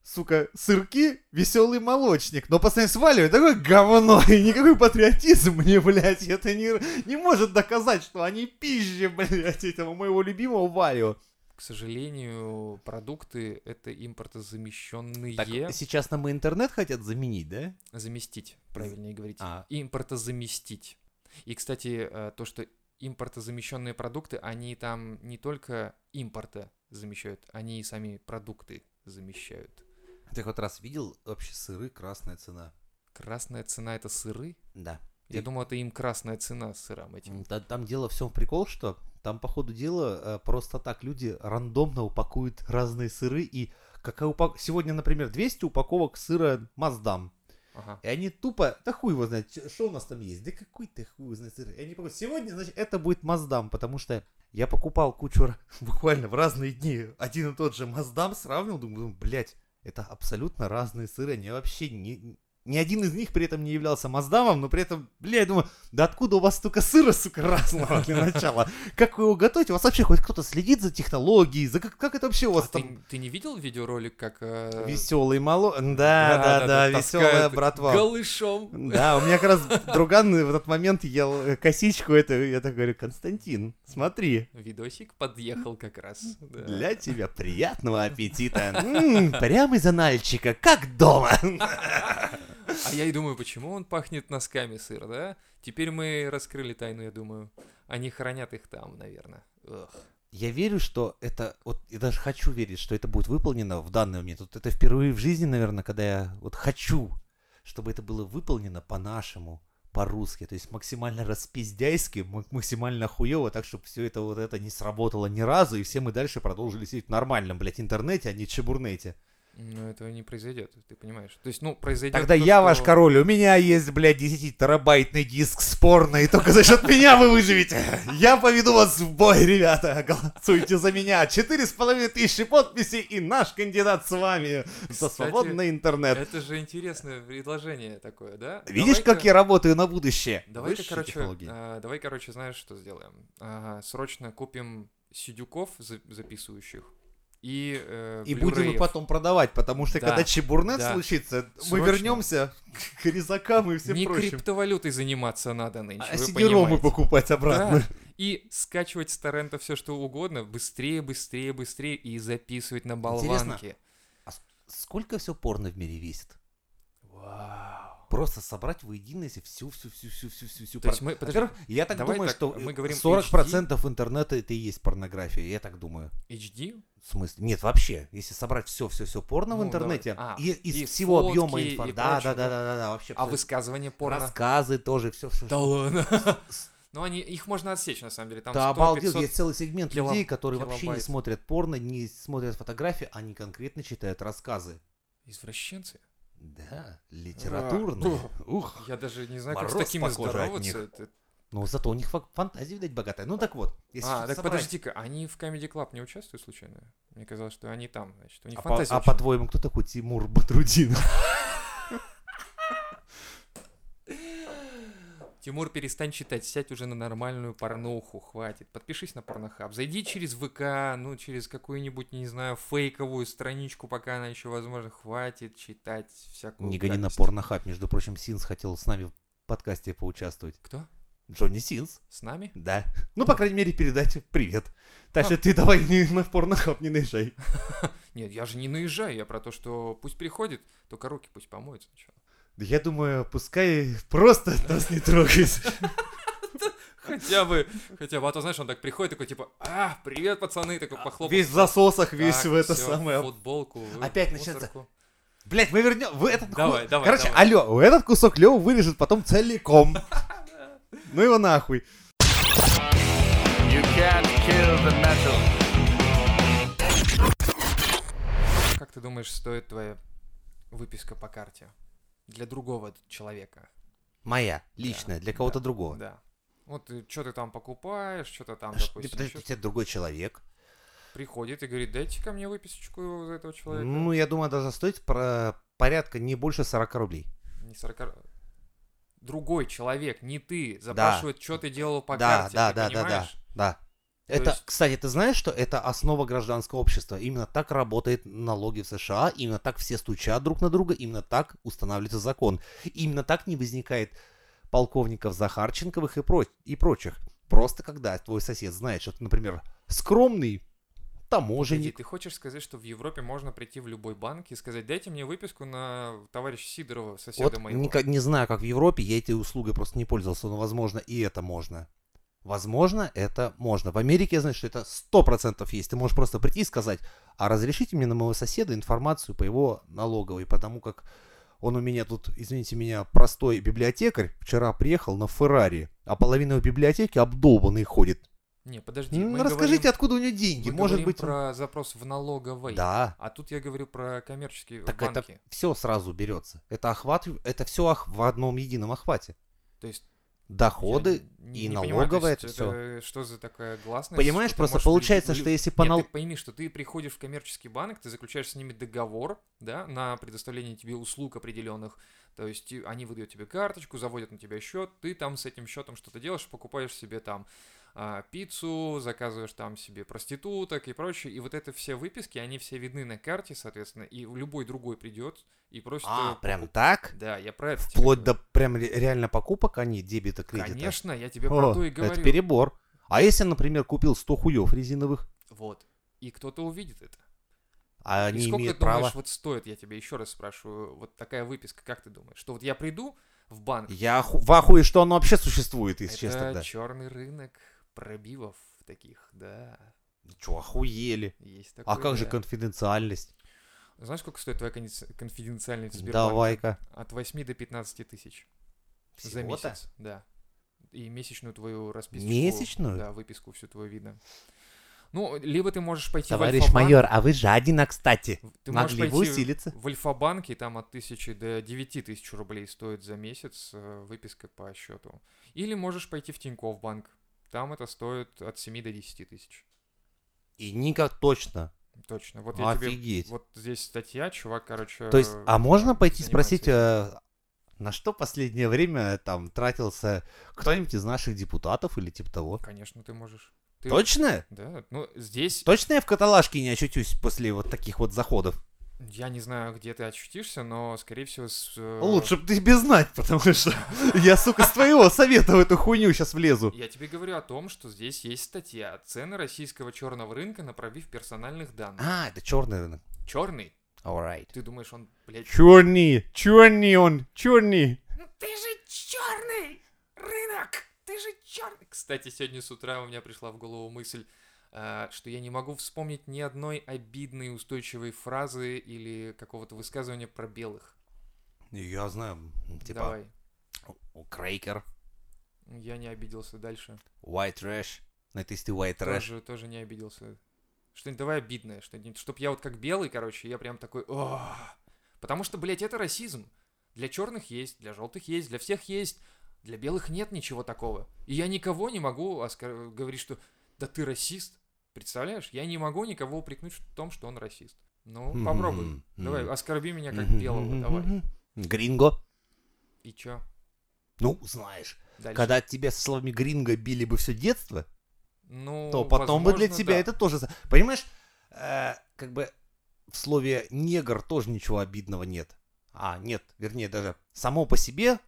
сука, сырки, веселый молочник. Но по сравнению с Валио, такое говно, и никакой патриотизм мне, блядь, это не, не может доказать, что они пизжи, блядь, этого моего любимого Валио. К сожалению, продукты это импортозамещенные. Так, сейчас нам и интернет хотят заменить, да? Заместить, правильнее говорить. А. Импортозаместить. И, кстати, э, то, что импортозамещенные продукты, они там не только импорта замещают, они и сами продукты замещают. Ты хоть раз видел вообще сыры, красная цена? Красная цена это сыры? Да. Я Ты- думал, это им красная цена сырам этим. Та- Там дело в чем прикол, что там, по ходу дела, э, просто так люди рандомно упакуют разные сыры, и какая упак... сегодня, например, 200 упаковок сыра Маздам, И они тупо, да хуй его знает, что у нас там есть, да какой ты хуй его знает. И они покупают, сегодня, значит, это будет Маздам, потому что я покупал кучу буквально в разные дни один и тот же Маздам, сравнивал, думаю, блядь, это абсолютно разные сыры, они вообще не... Ни один из них при этом не являлся Маздамом, но при этом, бля, я думаю, да откуда у вас столько сыра, сука, разного для начала? Как вы его готовите? У вас вообще хоть кто-то следит за технологией? За как, как это вообще у А вас ты, там? ты не видел видеоролик, как... э, Веселый мало... Да, да, да, веселая таскают братва. Голышом. Да, у меня как раз друган в этот момент ел э, косичку эту, я так говорю, Константин, смотри, Видосик подъехал как раз. да. для тебя приятного аппетита. М, Прямо из анальчика, как дома. А я и думаю, почему он пахнет носками сыр, да? Теперь мы раскрыли тайну, я думаю. Они хранят их там, наверное. Ugh. Я верю, что это, вот я даже хочу верить, что это будет выполнено в данный момент. Вот это впервые в жизни, наверное, когда я вот хочу, чтобы это было выполнено по-нашему, по-русски, то есть максимально распиздяйски, максимально хуево, так, чтобы все это вот это не сработало ни разу, и все мы дальше продолжили сидеть в нормальном, блядь, интернете, а не чебурнете. Но этого не произойдет, ты понимаешь. То есть, ну, произойдет... Тогда то, я что- ваш король, у меня есть, блядь, 10-терабайтный диск спорно, и только за счет меня вы выживете. Я поведу вас в бой, ребята. Голосуйте за меня. Четыре с половиной тысячи подписей, и наш кандидат с вами за свободный интернет. Это же интересное предложение такое, да? Видишь, как я работаю на будущее? Давай-ка, Высшие короче, а, давай, короче, знаешь, что сделаем? Срочно купим сидюков за- записывающих и э, И будем их потом продавать, потому что Да, когда чебурнет да. случится, мы Срочно. вернемся к резакам и всем Не прочим. криптовалютой заниматься надо нынче, А сидеромы покупать обратно. Да. И скачивать с торрента все что угодно, быстрее, быстрее, быстрее, и записывать на болванке. Сколько все порно в мире весит? Вау. Просто собрать воедино всю, всю, всю, всю, всю, всю, всю То есть мы, подожди, Во-первых, я так думаю, так, что мы говорим 40% интернета это и есть порнография, я так думаю. HD? В смысле? Нет, вообще, если собрать все, все, все порно в Ну, интернете, давай. А, и, из и всего фотки, объема и информации, да, да, да, да? да, да, вообще. А всё. высказывание порно? Рассказы тоже, все, все. Да ладно. Ну, они, их можно отсечь, на самом деле. Там Да 100, обалдел, 500 есть целый сегмент кило- людей, которые вообще не килобайт. смотрят порно, не смотрят фотографии, они конкретно читают рассказы. Извращенцы. Да, литературные. Ух. Я даже не знаю, как с такими по здороваться. Это- Ну, зато у них фа- фантазия, видать, богатая. Ну, так вот. Если А, так собрать- подожди-ка, они в Comedy Club не участвуют случайно? Мне казалось, что они там, значит, у них А, по- фантазия а очень- по-твоему, кто такой Тимур Батрудин? Тимур, перестань читать, сядь уже на нормальную порнуху, хватит. Подпишись на Порнохаб, зайди через ВК, ну, через какую-нибудь, не знаю, фейковую страничку, пока она еще возможна. Хватит читать всякую Не гони на порнохаб. Между прочим, Синс хотел с нами в подкасте поучаствовать. Кто? Джонни Синс. С нами? Да. Ну, по крайней мере, передать привет. Так что ты давай не на порнохаб не наезжай. Нет, я же не наезжаю, я про то, что пусть приходит, только руки пусть помоет сначала. Да я думаю, пускай просто нас не трогает. Хотя бы, хотя бы, а то, знаешь, он так приходит, такой, типа, а, привет, пацаны, такой похлопал. Весь в засосах, весь Так, в это всё, самое. Футболку. в Опять начнется. Блять, мы вернем. Вы этот Давай, ку- давай, Короче, давай. алло, этот кусок Лева вырежет потом целиком. Ну его нахуй. You can't kill the metal. Как ты думаешь, стоит твоя выписка по карте? Для другого человека. Моя, личная, для кого-то Да, другого. Да. Вот что ты там покупаешь, что-то там, Ш- допустим, Подождите, ещё это другой человек. приходит и говорит, дайте ко мне выписочку за этого человека. Ну, я думаю, должна стоить про порядка не больше 40 рублей. Не 40... Другой человек, не ты, запрашивает, что ты делал по да, карте, да, ты да, да, да, понимаешь? да. То Это, есть- кстати, ты знаешь, что это основа гражданского общества? Именно так работает налоги в США, именно так все стучат друг на друга, именно так устанавливается закон. Именно так не возникает полковников Захарченковых и, про- и прочих. Просто когда твой сосед знает, что ты, например, скромный таможенник, ты хочешь сказать, что в Европе можно прийти в любой банк и сказать, дайте мне выписку на товарища Сидорова, соседа Вот моего. не, не знаю, как в Европе, я этой услугой просто не пользовался, но, возможно, и это можно. Возможно, это можно. В Америке я знаю, что это 100% есть. Ты можешь просто прийти и сказать, а разрешите мне на моего соседа информацию по его налоговой, потому как он у меня тут, извините меня, простой библиотекарь, вчера приехал на Феррари, а половина его библиотеки обдолбанный ходит. Не, подожди, Ну, расскажите, говорим, откуда у него деньги? мы Может быть, про запрос в налоговой. Да. А тут я говорю про коммерческие Так банки. это все сразу берется. Это охват, это все в одном едином охвате. То есть Доходы я не- и не налоговая, есть это все. это Что за такая гласность? Понимаешь, что просто получается, прийти- что если по Нет, нал- ты пойми, что ты приходишь в коммерческий банк, ты заключаешь с ними договор, да, на предоставление тебе услуг определенных. То есть они выдают тебе карточку, заводят на тебя счет, ты там с этим счетом что-то делаешь, покупаешь себе там а, пиццу, заказываешь там себе проституток и прочее. И вот это все выписки, они все видны на карте, соответственно, и любой другой придет и просит... А, э, прям покуп- так? Да, я про это тебе Вплоть до прям ре- реально покупок, а не дебита кредита. Конечно, я тебе О, про то и говорю. это перебор. А если, например, купил 100 хуев резиновых, Вот. И кто-то увидит это. а И они сколько, имеют ты думаешь, вот стоит, я тебя еще раз спрашиваю, вот такая выписка, как ты думаешь? Что вот я приду в банк, Я оху- в ахуе, что оно вообще существует, если честно. это Да. черный рынок пробивов таких, да, Че, охуели? есть такое. А как же да. конфиденциальность? Знаешь, сколько стоит твоя конфи- конфиденциальность в Сбербанке? Давай-ка. От 8 до 15 тысяч за месяц, да. И месячную твою расписку. Месячную? Да, выписку всю твою видно. Ну, либо ты можешь пойти Товарищ в Альфа-банк, майор, а вы жадина, кстати. ты можешь Могли бы пойти усилиться. в Альфа-банке, там от тысячи до девяти тысяч рублей стоит за месяц э, выписка по счету. Или можешь пойти в Тинькофф банк, там это стоит от 7 до 10 тысяч. И Ника точно. Точно. Вот я тебе... Офигеть. Вот здесь статья, чувак, короче... То есть, а можно пойти занимается спросить, этим. э, на что последнее время там тратился кто-нибудь из наших депутатов или типа того? Конечно, ты можешь. Ты- Точно? Да, ну здесь Точно я в каталажке не очутюсь после вот таких вот заходов? Я не знаю, где ты очутишься, но, скорее всего, с... э, Лучше бы тебе знать, потому что я, сука, с твоего совета в эту хуйню сейчас влезу. Я тебе говорю о том, что здесь есть статья «Цены российского черного рынка на пробив персональных данных». А, это черный рынок. Черный? Alright. Ты думаешь, он, блядь... Черный, черный он, черный. Ну ты же черный рынок! Ты же черный! Кстати, сегодня с утра у меня пришла в голову мысль, что я не могу вспомнить ни одной обидной устойчивой фразы или какого-то высказывания про белых. Я знаю, типа, Давай. крейкер, Я не обиделся дальше. white trash. Ну, это если ты white trash. Тоже, тоже не обиделся. Что-нибудь давай обидное, что-нибудь, чтоб я вот как белый, короче, я прям такой, «Ох». Потому что, блядь, это расизм. Для черных есть, для желтых есть, для всех есть. Для белых нет ничего такого. И я никого не могу оскор- говорить, что да ты расист. Представляешь? Я не могу никого упрекнуть в том, что он расист. Ну, попробуй. Давай, оскорби меня как Мгм, белого, давай. Гринго. И чё? Ну, знаешь, Дальше. когда тебя со словами гринго били бы все детство, ну, то потом бы для возможно, тебя да. это тоже... Понимаешь, э, как бы в слове негр тоже ничего обидного нет. А, нет, вернее, даже само по себе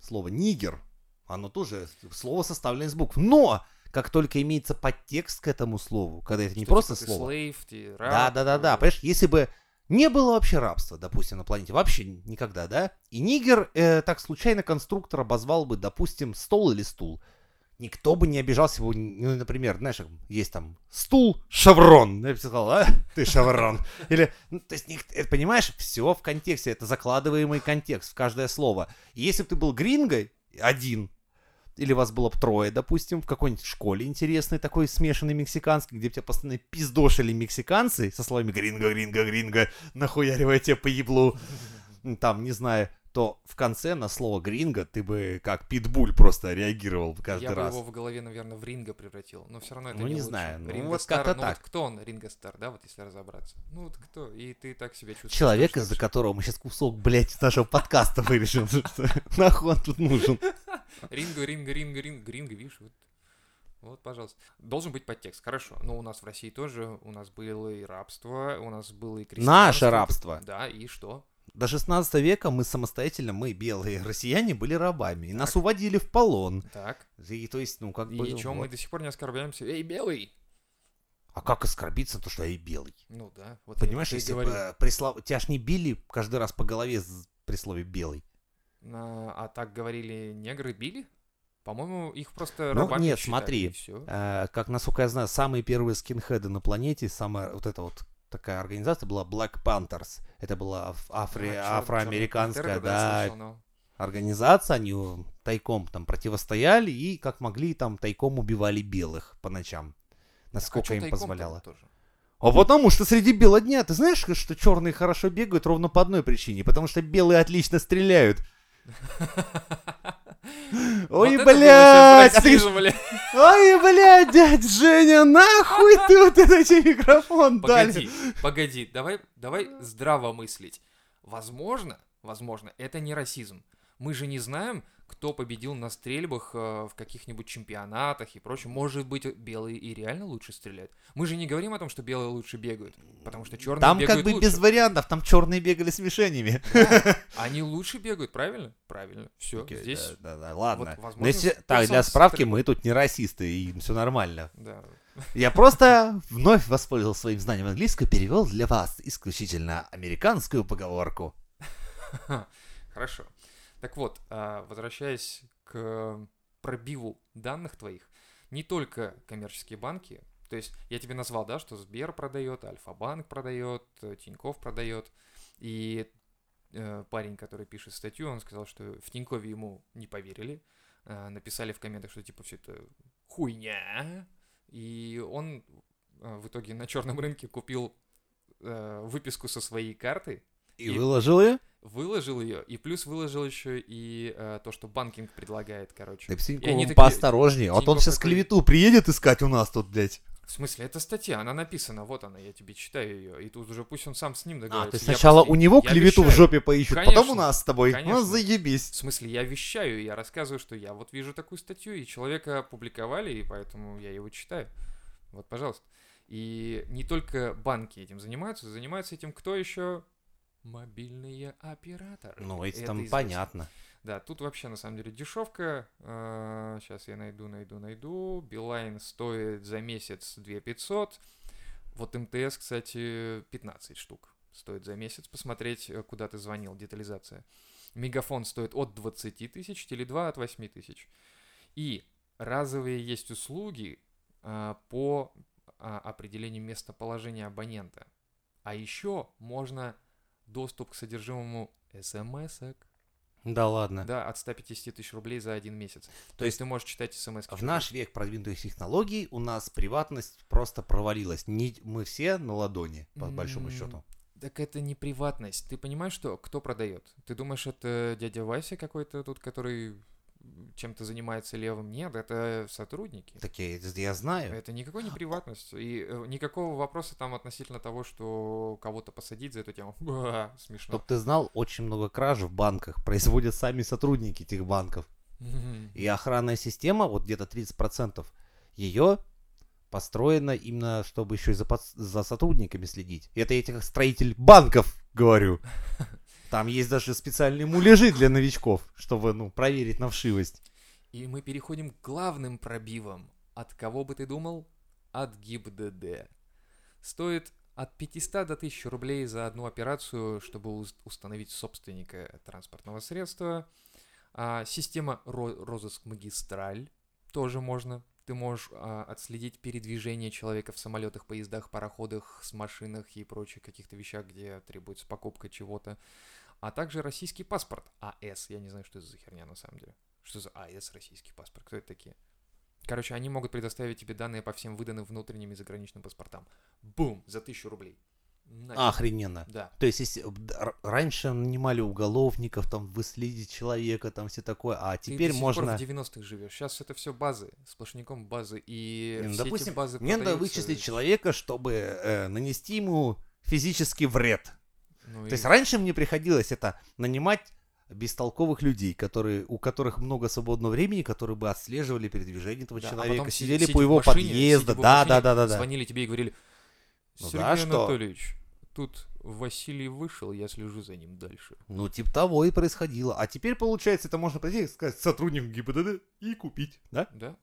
слово нигер, оно тоже слово составлено из букв. Но, как только имеется подтекст к этому слову, когда это не Что, просто типа, ты слово, slave, ты Да, раб, да, да, да. э, Понимаешь, если бы не было вообще рабства, допустим, на планете, вообще никогда, да? И нигер э, так случайно конструктор обозвал бы, допустим, стол или стул. Никто бы не обижался, его, ну, например, знаешь, есть там стул, шеврон. Я бы сказал, а, ты шеврон. Или, ну, то есть, э, понимаешь, все в контексте, это закладываемый контекст в каждое слово. И если бы ты был грингой, один, или вас было бы трое, допустим, в какой-нибудь школе интересной, такой смешанной мексиканской, где тебя постоянно пиздошили мексиканцы со словами гринго, гринго, гринго, нахуяривая тебя по еблу, там, не знаю, то в конце на слово гринго ты бы как питбуль просто реагировал каждый я раз. бы его в голове, наверное, в Ринго превратил. Но все равно это Ну, не, не лучше. знаю, ну, Ринго вот Стар, как-то ну, так. Вот кто он, Ринго Стар, да, вот если разобраться. Ну вот кто? И ты так себя чувствуешь. Человек, из-за которого мы сейчас кусок, блядь, нашего подкаста вырежем. Нахуй он тут нужен? Ринго, Ринго, Ринго, Ринго, Ринго, видишь, вот. Вот, пожалуйста. Должен быть подтекст, хорошо. Но у нас в России тоже, у нас было и рабство, у нас было и крестьянство. Наше рабство. Да, и что? До 16 века мы самостоятельно, мы белые россияне, были рабами. И нас уводили в полон. Так. И, то есть, ну, как И бы... чем мы вот. до сих пор не оскорбляемся? Эй, белый! А как оскорбиться, то что я и белый? Ну да. Вот Понимаешь, и если бы э, при слов- тебя ж не били каждый раз по голове при слове белый. А, а так говорили негры били? По-моему, их просто Ну, нет, считали, смотри. и всё. Э, как, насколько я знаю, самые первые скинхеды на планете, самая вот эта вот такая организация была Black Panthers. Это была аф- афри- А, афроамериканская, да, слышал, но- организация. Они э, тайком там противостояли и, как могли, там тайком убивали белых по ночам. А Насколько чё им позволяло. тоже? А потому что среди бела дня, ты знаешь, что черные хорошо бегают ровно по одной причине, потому что белые отлично стреляют. Ой, блядь! расизм. Ой, блядь, дядь Женя, нахуй ты вот этот микрофон дали? Погоди, погоди, давай, давай здраво мыслить. Возможно, возможно, это не расизм. Мы же не знаем, кто победил на стрельбах э, в каких-нибудь чемпионатах и прочем. Может быть, белые и реально лучше стреляют. Мы же не говорим о том, что белые лучше бегают, потому что черные Там бегают как бы лучше. без вариантов, там черные бегали с мишенями. Они лучше бегают, правильно? Правильно. Все, Окей, здесь, да, да, да, ладно. вот, Но возможно, если- так, для справки, стрельбы. мы тут не расисты, и все нормально. да. Я просто вновь воспользовался своим знанием английского и перевел для вас исключительно американскую поговорку. Хорошо. Так вот, а, возвращаясь к пробиву данных твоих, не только коммерческие банки, то есть я тебе назвал, да, что Сбер продает, Альфа-банк продает, э, Тиньков продает, и э, парень, который пишет статью, он сказал, что в Тинькове ему не поверили, э, написали в комментах, что типа все это хуйня, и он э, в итоге на черном рынке купил э, выписку со своей карты, И И- выложил ее? Выложил ее, и плюс выложил еще и э, то, что банкинг предлагает, короче. Ты, И Псиньков, они такие, поосторожнее. Вот он Тинькофф сейчас такой- клевету приедет искать у нас тут, блядь. В смысле, это статья, она написана, вот она, я тебе читаю ее, и тут уже пусть он сам с ним А, договорится. ты Я сначала просто- у него я клевету в жопе поищут, потом у Конечно, нас с тобой. конечно. Ну, заебись. В смысле, я вещаю, я рассказываю, что я вот вижу такую статью, и человека опубликовали, и поэтому я его читаю. Вот, пожалуйста. И не только банки этим занимаются, занимаются этим кто еще? Мобильные операторы. Ну, эти Это там известно. понятно. Да, тут вообще на самом деле дешевка. Сейчас я найду, найду, найду. Билайн стоит за месяц 2500. Вот МТС, кстати, 15 штук стоит за месяц. Посмотреть, э, куда ты звонил, детализация. Мегафон стоит от 20 тысяч, Теле2 от 8 тысяч. И разовые есть услуги а, по а, определению местоположения абонента. А еще можно доступ к содержимому смс-ок. Да ладно. Да, от 150 тысяч рублей за один месяц. То, То есть ты можешь читать смс В наш век продвинутых технологий у нас приватность просто провалилась. Не, мы все на ладони, по большому М, счету. Так это не приватность. Ты понимаешь, что кто продает? Ты думаешь, это дядя Вася какой-то тут, который чем-то занимается левым? Нет, это сотрудники. Так я, я знаю. Это никакой не приватность. И э, никакого вопроса там относительно того, что кого-то посадить за эту тему. Ба, смешно. Чтоб ты знал, очень много краж в банках производят сами сотрудники этих банков. И охранная система, вот где-то 30%, ее построена именно, чтобы еще и за, пац- за сотрудниками следить. Это я как строитель банков говорю. Там есть даже специальные муляжи для новичков, чтобы, ну, проверить на вшивость. И мы переходим к главным пробивам. От кого бы ты думал? От ГИБДД. Стоит от 500 до 1000 рублей за одну операцию, чтобы установить собственника транспортного средства. А, система ро- розыск магистраль тоже можно. Ты можешь а, отследить передвижение человека в самолетах, поездах, пароходах, с машинах и прочих каких-то вещах, где требуется покупка чего-то. А также российский паспорт АС. Я не знаю, что это за херня на самом деле. Что за АС российский паспорт? Кто это такие? Короче, они могут предоставить тебе данные по всем выданным внутренним и заграничным паспортам. Бум! За тысячу рублей. Нафиг. Охрененно. Да. То есть, если раньше нанимали уголовников, там, выследить человека, там, все такое, а Ты теперь сих можно... пор в 90-х живешь. Сейчас это все базы, сплошняком базы. И Ну, все допустим, эти базы Мне надо продаются- вычислить человека, чтобы э, нанести ему физический вред. Ну То и- есть раньше мне приходилось это нанимать бестолковых людей, которые, у которых много свободного времени, которые бы отслеживали передвижение этого Да, а человека, потом си- сидели сидя по его машине, в да, машине, да, да, да, да. Звонили тебе и говорили, Ну Сергей да, что? Анатольевич, тут Василий вышел, я слежу за ним дальше. Ну, типа того и происходило. А теперь, получается, это можно прийти и сказать сотруднику ГИБДД и купить, да? Да.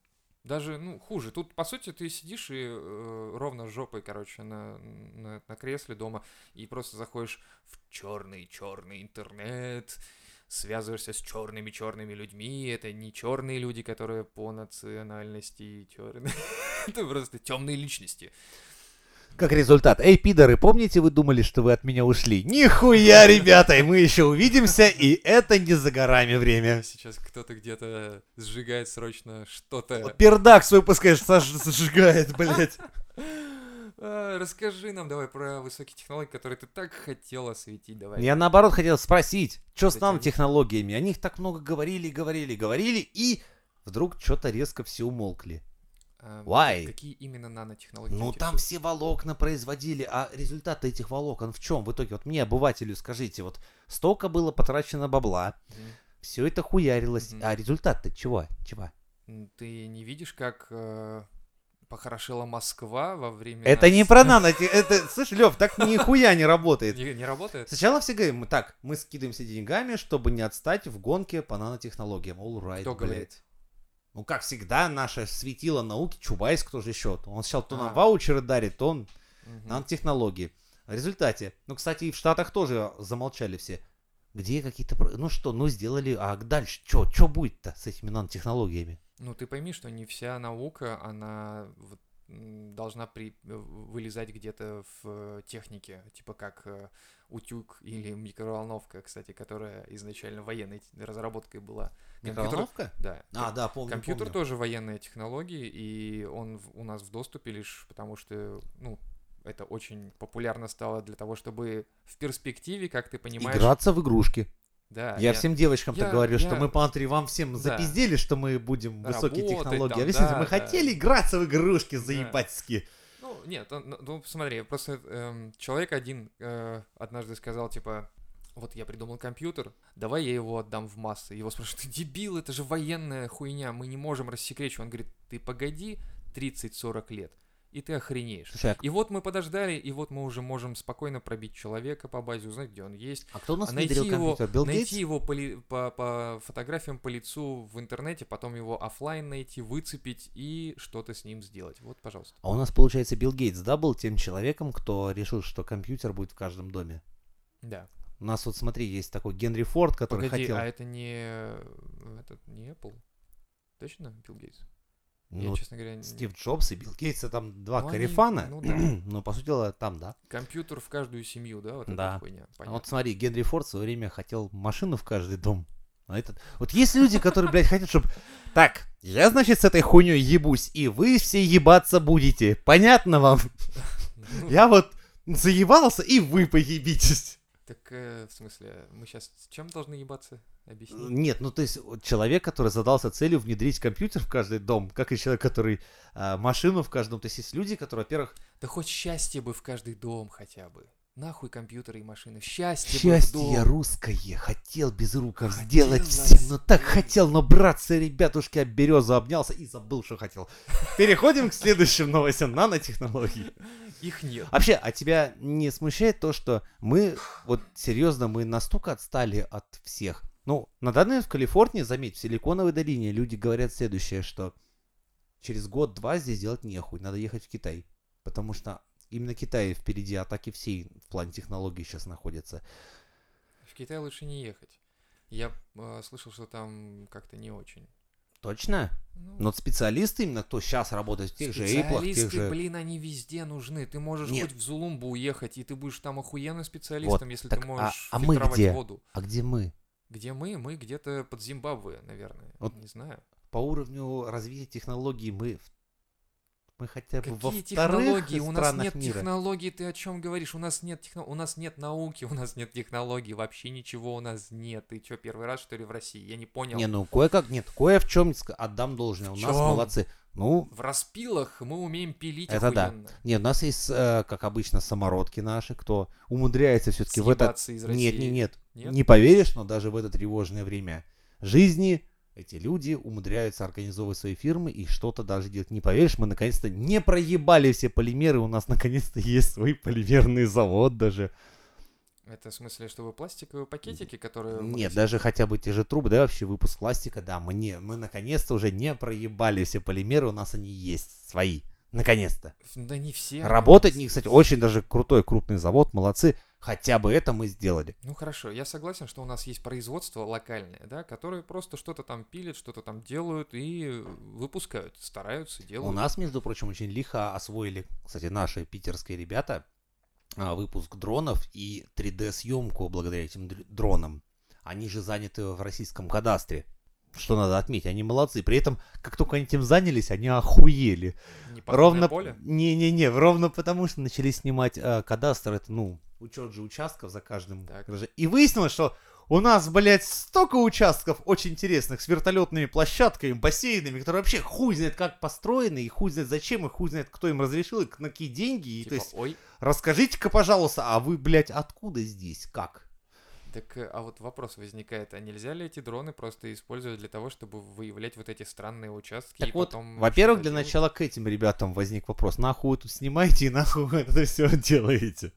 Даже, ну, хуже. Тут, по сути, ты сидишь и э, ровно жопой, короче, на, на, на кресле дома и просто заходишь в черный-черный интернет, связываешься с черными-черными людьми. Это не черные люди, которые по национальности черные. Это просто темные личности. Как результат, эй, пидоры, помните, вы думали, что вы от меня ушли? Нихуя, ребята, и мы еще увидимся, и это не за горами время. Сейчас кто-то где-то сжигает срочно что-то. Пердак свой пускай сжигает, блядь. А, Расскажи нам давай про высокие технологии, которые ты так хотел осветить. Давай. Я наоборот хотел спросить, что с Затяни. нанотехнологиями? О них так много говорили, говорили, говорили, и вдруг что-то резко все умолкли. А, Why? Какие именно нанотехнологии? Ну там все волокна производили, а результат этих волокон в чем? В итоге, вот мне, обывателю, скажите, вот столько было потрачено бабла, Мгм. все это хуярилось, Мгм. а результат-то чего? Чего? Ты не видишь, как э, похорошела Москва во время... Это не про нанотех... Это, слышь, Лев, так нихуя не работает. Не, не работает? Сначала все говорим, мы так, мы скидываемся деньгами, чтобы не отстать в гонке по нанотехнологиям. All right, Кто блядь. говорит? Ну, как всегда, наше светило науки, Чубайс, кто же еще? Он сначала то А. нам ваучеры дарит, то он Мгм. нанотехнологии. В результате, ну, кстати, и в Штатах тоже замолчали все. Где какие-то... Ну что, ну сделали, а дальше что? Что будет-то с этими нанотехнологиями? Ну, ты пойми, что не вся наука, она вот должна при, э, вылезать где-то в технике, типа как э, утюг или микроволновка, кстати, которая изначально военной разработкой была. Компьютер- Микроволновка? Да. А, да, помню, Компьютер помню. тоже военная технология, и он у нас в доступе лишь потому, что, ну, это очень популярно стало для того, чтобы в перспективе, как ты понимаешь... Играться в игрушки. Да, я, всем девочкам я- так говорю, что я- мы по Антри вам всем Да. запиздели, что мы будем высокие Работать технологии. там, Объясните, да, мы да. хотели играться в игрушки заебательски. Ну, нет, ну, ну, посмотри, просто эм, человек один э, однажды сказал, типа, вот я придумал компьютер, давай я его отдам в массы. Его спрашивают, ты дебил, это же военная хуйня, мы не можем рассекречивать. Он говорит, ты погоди 30-40 лет, и ты охренеешь. Слушай, И вот мы подождали, и вот мы уже можем спокойно пробить человека по базе, узнать, где он есть. а кто у нас А найти его? Билл найти Гейтс? его по, ли- по, по фотографиям, по лицу в интернете, потом его оффлайн найти, выцепить и что-то с ним сделать. Вот, пожалуйста. А у нас, получается, Билл Гейтс, да, был тем человеком, кто решил, что компьютер будет в каждом доме? Да. У нас вот, смотри, есть такой Генри Форд, который Погоди, хотел... а это не э, этот не Apple? Точно, Билл Гейтс? Ну, Я, честно говоря, не- Стив Джобс и Билл Гейтс, это там два Ну, они- карифана. ну да. но, по сути дела, там, да. компьютер в каждую семью, да, вот эта Да. хуйня. А Понятно. вот смотри, Генри Форд в свое время хотел машину в каждый дом. А этот... Вот есть люди, которые, блядь, хотят, чтобы... Так, я, значит, с этой хуйней ебусь, и вы все ебаться будете. Понятно вам? Ну, Я вот заебался, и вы поебитесь. Так, э, в смысле, мы сейчас с чем должны ебаться? Объясни. Нет, ну то есть человек, который задался целью внедрить компьютер в каждый дом, как и человек, который а, машину в каждом. То есть есть люди, которые, во-первых, Да хоть счастье бы в каждый дом хотя бы. Нахуй компьютеры и машины. Счастье, счастье дом. русское, хотел без руков Хотел сделать всем, но так сделать. хотел, но братцы, ребятушки, об березу обнялся и забыл, что хотел. Переходим к следующим новостям нанотехнологий. Их нет. Вообще, а тебя не смущает то, что мы, вот серьезно, мы настолько отстали от всех? Ну, на данный момент в Калифорнии, заметь, в Силиконовой долине люди говорят следующее, что через год-два здесь делать нехуй, надо ехать в Китай. Потому что именно Китай впереди атаки всей в плане технологий сейчас находится. В Китай лучше не ехать. Я э, слышал, что там как-то не очень. Точно? Ну, Но вот специалисты именно, кто сейчас работает в тех же Apple, в тех же... блин, они везде нужны. Ты можешь Нет. хоть в Зулумбу уехать, и ты будешь там охуенным специалистом, если так, ты а- можешь а мы фильтровать где? воду. А где мы? Где мы? Мы где-то под Зимбабве, наверное. Вот Не знаю. По уровню развития технологий мы... в- Мы хотя бы во Какие вторых технологии? У нас нет мира. технологий, ты о чем говоришь? У нас нет техно... у нас нет науки, у нас нет технологий, вообще ничего у нас нет. Ты что, первый раз, что ли, в России? Я не понял. Не, ну кое-как, нет, кое в чем отдам должное. У нас молодцы. Ну, В распилах мы умеем пилить Это да. охуенно. не, у нас есть, э, как обычно, самородки наши, кто умудряется все-таки в этот... Из России. Нет, нет, нет, Нет? не поверишь, но даже в это тревожное время жизни эти люди умудряются организовывать свои фирмы и что-то даже делать. Не поверишь, мы наконец-то не проебали все полимеры, у нас наконец-то есть свой полимерный завод даже. Это в смысле, чтобы пластиковые пакетики, которые... Нет, даже хотя бы те же трубы, да, вообще выпуск пластика, да, мы, не, мы наконец-то уже не проебали все полимеры, у нас они есть, свои, наконец-то. Да не все. Работать, не, кстати, очень даже крутой крупный завод, молодцы, хотя бы это мы сделали. Ну хорошо, я согласен, что у нас есть производство локальное, да, которые просто что-то там пилят, что-то там делают и выпускают, стараются, делают. У нас, между прочим, очень лихо освоили, кстати, наши питерские ребята, а, выпуск дронов и 3D-съемку благодаря этим др- дронам. Они же заняты в российском кадастре. Что надо отметить, они молодцы. При этом, как только они этим занялись, они охуели. Ровно поле. не-не-не, ровно потому что начали снимать э, кадастр, это ну учет же участков за каждым. Так. гараже. И выяснилось, что у нас, блядь, столько участков очень интересных с вертолетными площадками, бассейнами, которые вообще хуй знает как построены, и хуй знает зачем, и хуй знает кто им разрешил, и на какие деньги. И, Типа, то есть, ой, расскажите-ка, пожалуйста, а вы, блядь, откуда здесь, как? Так, э, а вот вопрос возникает, а нельзя ли эти дроны просто использовать для того, чтобы выявлять вот эти странные участки Так и вот, потом... во-первых, для делать? начала к этим ребятам возник вопрос, нахуй вы тут снимаете и нахуй вы это все делаете?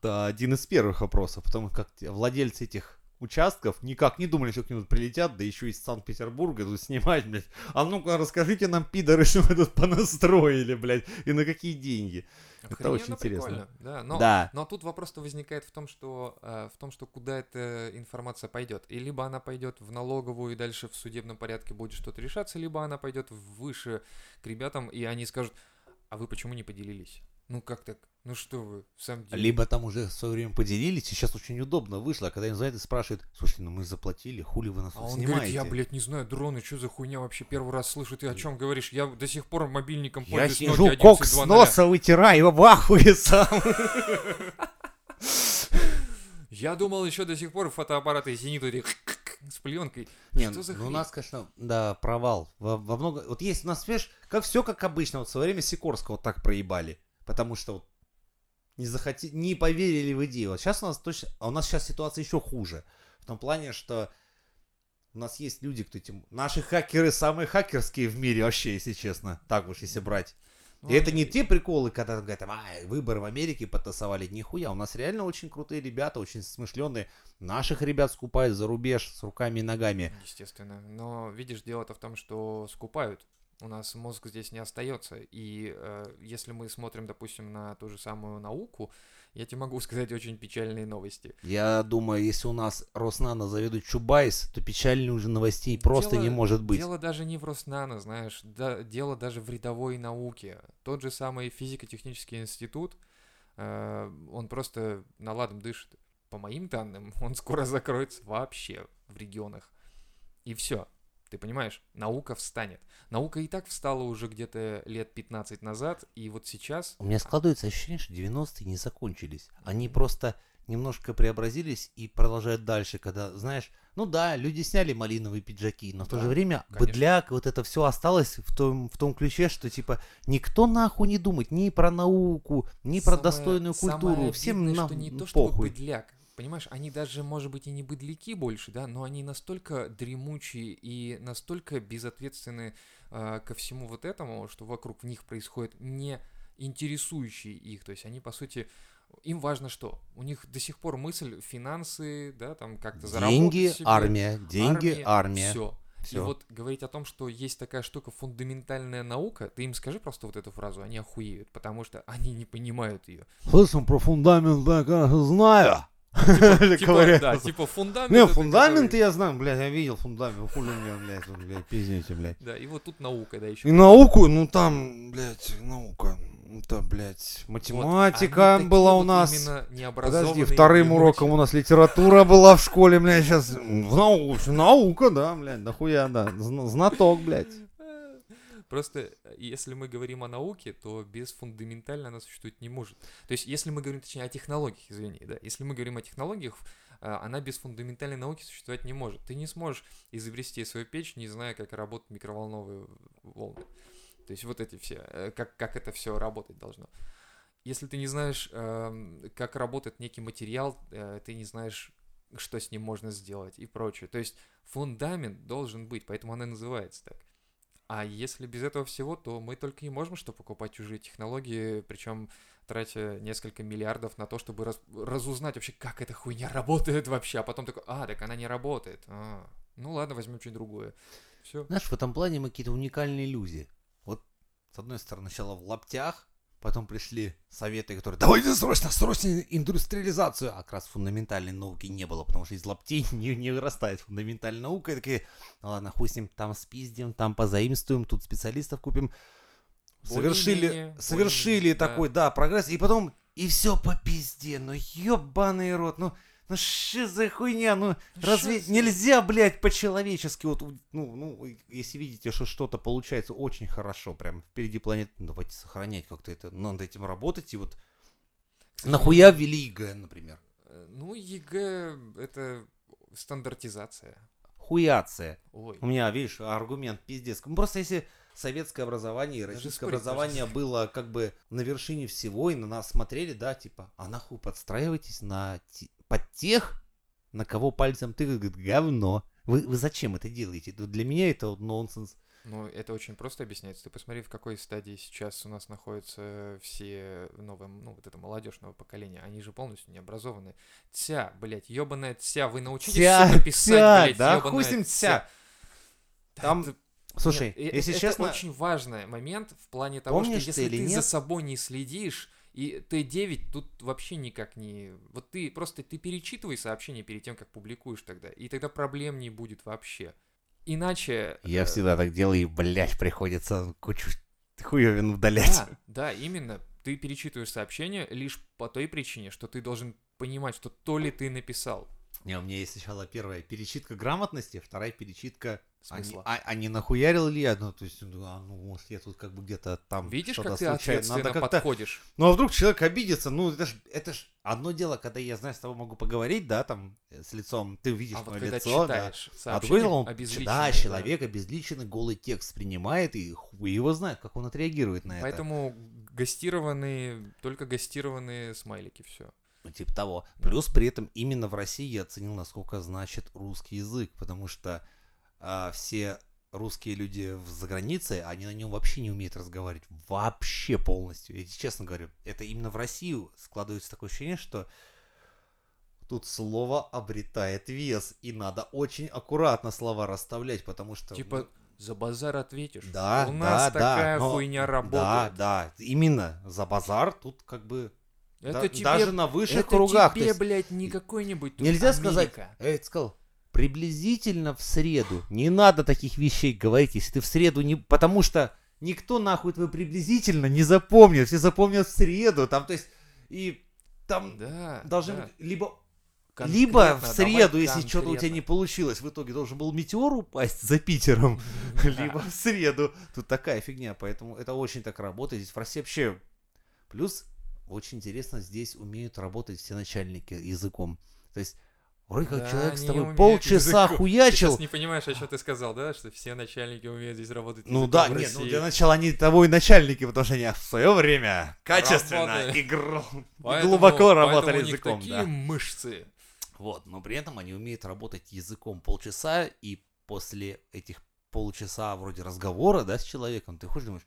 Это один из первых вопросов, потому как владельцы этих участков никак не думали, что к ним прилетят, да еще из Санкт-Петербурга тут снимать, блядь. А ну-ка расскажите нам, пидоры, что вы тут понастроили, блядь, и на какие деньги. Это очень интересно. Да, но, Да. но тут вопрос-то возникает в том, что э, в том, что куда эта информация пойдет. И либо она пойдет в налоговую и дальше в судебном порядке будет что-то решаться, либо она пойдет выше к ребятам, и они скажут, А вы почему не поделились? Ну как так? Ну что вы, в самом деле? Либо там уже в свое время поделились, и сейчас очень удобно вышло, когда им звонят и спрашивают, слушайте, ну мы заплатили, хули вы нас А тут он снимаете? говорит, я, блядь, не знаю, дроны, что за хуйня вообще первый раз слышу, ты о чем говоришь? Я до сих пор мобильником Я пользуюсь сижу, Nokia кок с 11.2.0». носа вытираю, в ахуе сам. Я думал еще до сих пор фотоаппараты Зенит вот эти с пленкой. Не, Что за ну у нас, конечно, да, провал. Во, во много... Вот есть у нас, видишь, как все как обычно. Вот в свое время Сикорского так проебали. Потому что вот не захоти... не поверили в идею. Вот сейчас у нас точно... А у нас сейчас ситуация еще хуже. В том плане, что у нас есть люди, кто этим... Наши хакеры самые хакерские в мире вообще, если честно. Так уж, если брать. Ну, И это не те приколы, когда говорят, а, выборы в Америке потасовали. Нихуя, у нас реально очень крутые ребята, очень смышленые. Наших ребят скупают за рубеж с руками и ногами. Естественно. Но видишь, дело-то в том, что скупают. У нас мозг здесь не остается. И э, если мы смотрим, допустим, на ту же самую науку, я тебе могу сказать очень печальные новости. Я думаю, если у нас Роснано заведует Чубайс, то печальных уже новостей просто Дело- не может быть. Дело даже не в Роснано, знаешь, да, дело даже в рядовой науке. Тот же самый физико-технический институт, э, он просто наладом дышит. По моим данным, он скоро закроется вообще в регионах. И все. Ты понимаешь, наука встанет. Наука и так встала уже где-то лет 15 назад, и вот сейчас... У меня складывается ощущение, что 90-е не закончились. Они просто немножко преобразились и продолжают дальше, когда, знаешь, ну да, люди сняли малиновые пиджаки, но в то Да, же время конечно. быдляк, вот это все осталось в том, в том ключе, что типа никто нахуй не думает ни про науку, ни про Самое- достойную самое культуру, всем обидное, на что не то, похуй. быдляк. Понимаешь, они даже, может быть, и не быдляки больше, да, но они настолько дремучие и настолько безответственны э, ко всему вот этому, что вокруг них происходит не интересующие их. То есть они, по сути, им важно что? У них до сих пор мысль финансы, да, там как-то заработать Деньги, себе, армия, деньги, армия. Все. И Всё. вот говорить о том, что есть такая штука фундаментальная наука, ты им скажи просто вот эту фразу, они охуеют, потому что они не понимают ее. Слышим про фундамент, да, конечно, знаю. Типа, Говорят. да, типа фундамент. Не, фундаменты который- я знаю, блядь, я видел фундамент, хули мне, блядь, вот, блядь, пиздите, блядь. Да, и вот тут наука, да, еще. И науку, ну там, блядь, наука, это, блядь, математика была у нас. Подожди, вторым уроком у нас литература была в школе, блядь, сейчас в науку, наука, да, блядь, нахуя, да, зна- знаток, блядь. Просто, э, если мы говорим о науке, то без фундаментально она существовать не может. То есть, если мы говорим, точнее, о технологиях, извини, да, если мы говорим о технологиях, э, она без фундаментальной науки существовать не может. Ты не сможешь изобрести свою печь, не зная, как работают микроволновые волны. То есть, вот эти все, э, как, как это все работать должно. Если ты не знаешь, эм, как работает некий материал, э, ты не знаешь, что с ним можно сделать и прочее. То есть, фундамент должен быть, поэтому она называется так. А если без этого всего, то мы только и можем что покупать чужие технологии, причем тратя несколько миллиардов на то, чтобы раз- разузнать вообще, как эта хуйня работает вообще, а потом такой, а, так она не работает. А, ну ладно, возьмем что-нибудь другое. Все. Знаешь, в этом плане мы какие-то уникальные люди. Вот, с одной стороны, сначала в лаптях, потом пришли советы, которые давайте срочно, срочно индустриализацию. А как раз фундаментальной науки не было, потому что из лаптей не, не вырастает фундаментальная наука. И такие, ну ладно, хуй с ним, там спиздим, там позаимствуем, тут специалистов купим. Совершили, Более-менее, совершили да. такой, да. прогресс, и потом, и все по пизде, ну ебаный рот, ну, ну что за хуйня, ну, Разве Шо за- нельзя, блядь, по-человечески, вот, ну, ну, если видите, что что-то получается очень хорошо, прям впереди планеты, ну, давайте сохранять как-то это, ну, над этим работать, и вот нахуя ввели ЕГЭ, например? Э, Ну, ЕГЭ — это стандартизация. Хуяция. Ой. У меня, видишь, аргумент пиздец. Ну, просто если советское образование и Даже российское спорить образование было как бы на вершине всего, и на нас смотрели, да, типа, а нахуй подстраивайтесь на под тех, на кого пальцем тыкают, говорит, говно. Вы, вы зачем это делаете? Для меня это вот нонсенс. Ну, это очень просто объясняется. Ты посмотри, в какой стадии сейчас у нас находятся все новые, ну, вот это молодежного поколения. Они же полностью не образованы. Тся, блядь, ебаная тся, вы научитесь, Тя, сука, писать, тя, блядь, да ёбаная ним тя. Да Там, это- слушай, нет, э- если это честно, очень важный момент в плане того, Помнишь что ты если ты за нет? собой не следишь, и Т9 тут вообще никак не... Вот ты просто, ты перечитывай сообщение перед тем, как публикуешь тогда, и тогда проблем не будет вообще. Иначе... я э, всегда так делаю, и, блядь, приходится кучу хуевин удалять. Да, Да, именно. Ты перечитываешь сообщение лишь по той причине, что ты должен понимать, что то ли ты написал. Не, у меня есть сначала первая перечитка грамотности, вторая перечитка Смысла. а, а не нахуярил ли я? Ну, то есть, а, ну, может, я тут как бы где-то там Видишь, что-то как ты случайно. Надо как-то... подходишь? Ну, а вдруг человек обидится? Ну, это ж, это ж одно дело, когда я, знаешь, с тобой могу поговорить, да, там, э, с лицом, ты видишь А вот мое когда лицо, да. А другое сообщение дело, он, да, да. человек обезличенный голый текст принимает, и хуй его знает, как он отреагирует на это. Поэтому гастированные, только гастированные смайлики, все. Ну, типа того. Плюс при этом именно в России я оценил, насколько значит русский язык, потому что а, все русские люди за границей, они на нем вообще не умеют разговаривать. Вообще полностью. Я честно говорю, это именно в Россию складывается такое ощущение, что тут слово обретает вес, и надо очень аккуратно слова расставлять, потому что... Типа, за базар ответишь. Да, У да, нас да, такая но- хуйня Да, работает. да, именно за базар тут как бы Это да- тебе, даже на высших это кругах. тебе, есть блядь, не какой-нибудь Нельзя сказать, Америка. э, ты сказал, приблизительно в среду. Не надо таких вещей говорить, если ты в среду не... Потому что никто нахуй твой приблизительно не запомнит. Все запомнят в среду. Там, то есть, и там Да, должны да. быть либо... Конкретно, либо в среду, если что-то у тебя не получилось, в итоге должен был метеор упасть за Питером, либо в среду. Тут такая фигня, поэтому это очень так работает. Здесь в России вообще... Плюс, очень интересно, здесь умеют работать все начальники языком. То есть, вроде как Да, человек с тобой полчаса языком. Ты хуячил. сейчас не понимаешь, о чем ты сказал, да? Что все начальники умеют здесь работать Ну да, нет, ну для начала они того и начальники, потому что они в свое время качественно Работали. и гр- Поэтому- глубоко поэтому работали у них языком. такие да. мышцы. Вот, но при этом они умеют работать языком полчаса, и после этих полчаса вроде разговора, да, с человеком, ты ходишь, думаешь,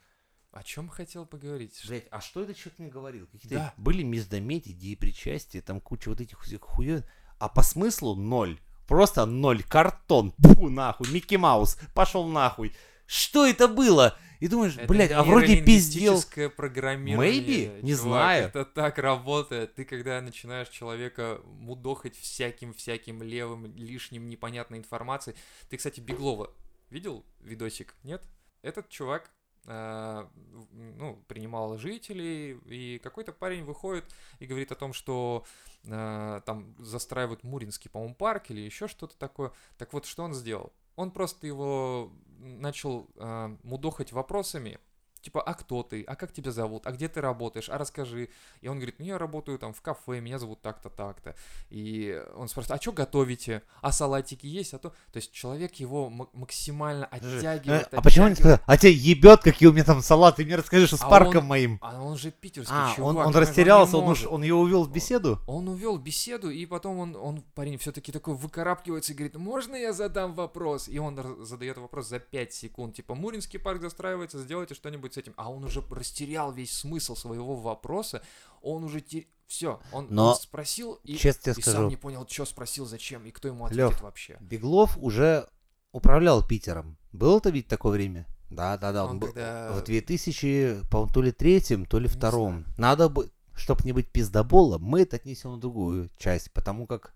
О чем хотел поговорить? блядь, а что это человек мне говорил? Какие-то Да. были междометия, идеи причастия, там куча вот этих всех хуё, а по смыслу ноль. Просто ноль, картон, пу, нахуй, Микки Маус, пошел нахуй. Что это было? И думаешь, Это блядь, а вроде пиздел. программирование. Maybe? Не чувак, знаю. Это так работает. Ты когда начинаешь человека мудохать всяким-всяким левым, лишним, непонятной информацией. Ты, кстати, Беглова видел видосик? Нет? Этот чувак ну, принимал жителей, и какой-то парень выходит и говорит о том, что а, там застраивают Муринский, по-моему, парк или еще что-то такое. Так вот, что он сделал? Он просто его начал а, мудохать вопросами, типа, а кто ты, а как тебя зовут, а где ты работаешь, а расскажи. И он говорит, ну я работаю там в кафе, меня зовут так-то, так-то. И он спрашивает, а что готовите, а салатики есть, а то... То есть человек его максимально оттягивает, А почему не сказал? А тебя ебет, какие у меня там салаты, мне расскажи, что с А парком он- моим. А он же питерский А, чувак. он, он растерялся, он, уж, может. он ее увел в беседу? Он увел беседу, и потом он, он парень все-таки такой выкарабкивается и говорит, можно я задам вопрос? И он задает вопрос за 5 секунд, типа, Муринский парк застраивается, сделайте что-нибудь с этим. А он уже растерял весь смысл своего вопроса, он уже... Все, он, Но, он спросил и, Честно и тебе сам скажу, не понял, что спросил, зачем, и кто ему Лёв, ответит вообще. Беглов уже управлял Питером. Было это ведь такое время? Да, да, да. Он, Он был тогда- в 2000, по-моему, то ли третьем, то ли Не втором. знаю. Надо бы, чтобы не быть пиздоболом, мы это отнесем на другую часть, потому как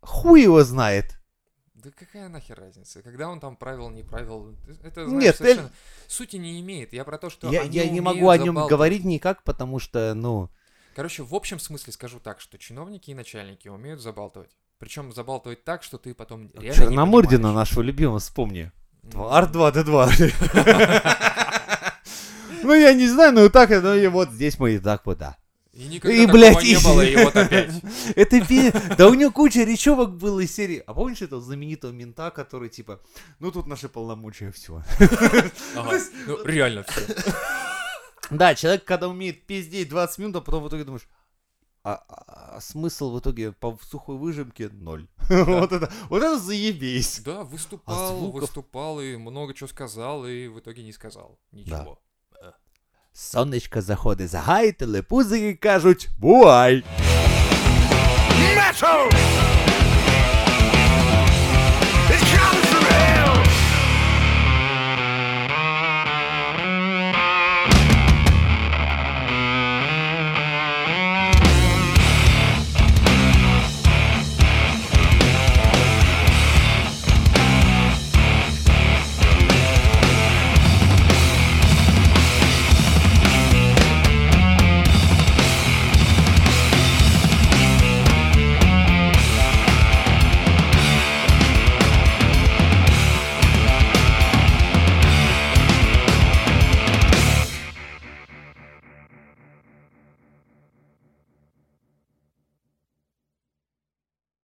хуй его знает. Да какая нахер разница? Когда он там правил, не правил, это, знаешь, Нет, совершенно сути не имеет. Я про то, что Я, я не могу о нем забалтывать. говорить никак, потому что, ну, Короче, в общем смысле скажу так, что чиновники и начальники умеют забалтывать. Причем забалтывать так, что ты потом реально не Черномырдина нашего любимого вспомни. М, Ар-2-Д2. Ну, я не знаю, и так, ну и вот здесь мы и так вот, да. И никогда И, блядь, не и- было, и вот опять. Это Да у него куча речевок было из серии. А помнишь этого знаменитого мента, который типа, ну тут наши полномочия, все. Ага. Ну, реально все. Да, человек, когда умеет пиздеть 20 минут, а потом в итоге думаешь, а, а- а смысл в итоге по сухой выжимке ноль. Вот это, вот это заебись. Да, выступал, А звуков? выступал и много чего сказал, и в итоге не сказал ничего. Сонечко заходить за гайтили, пузики кажуть, бувай. Metal!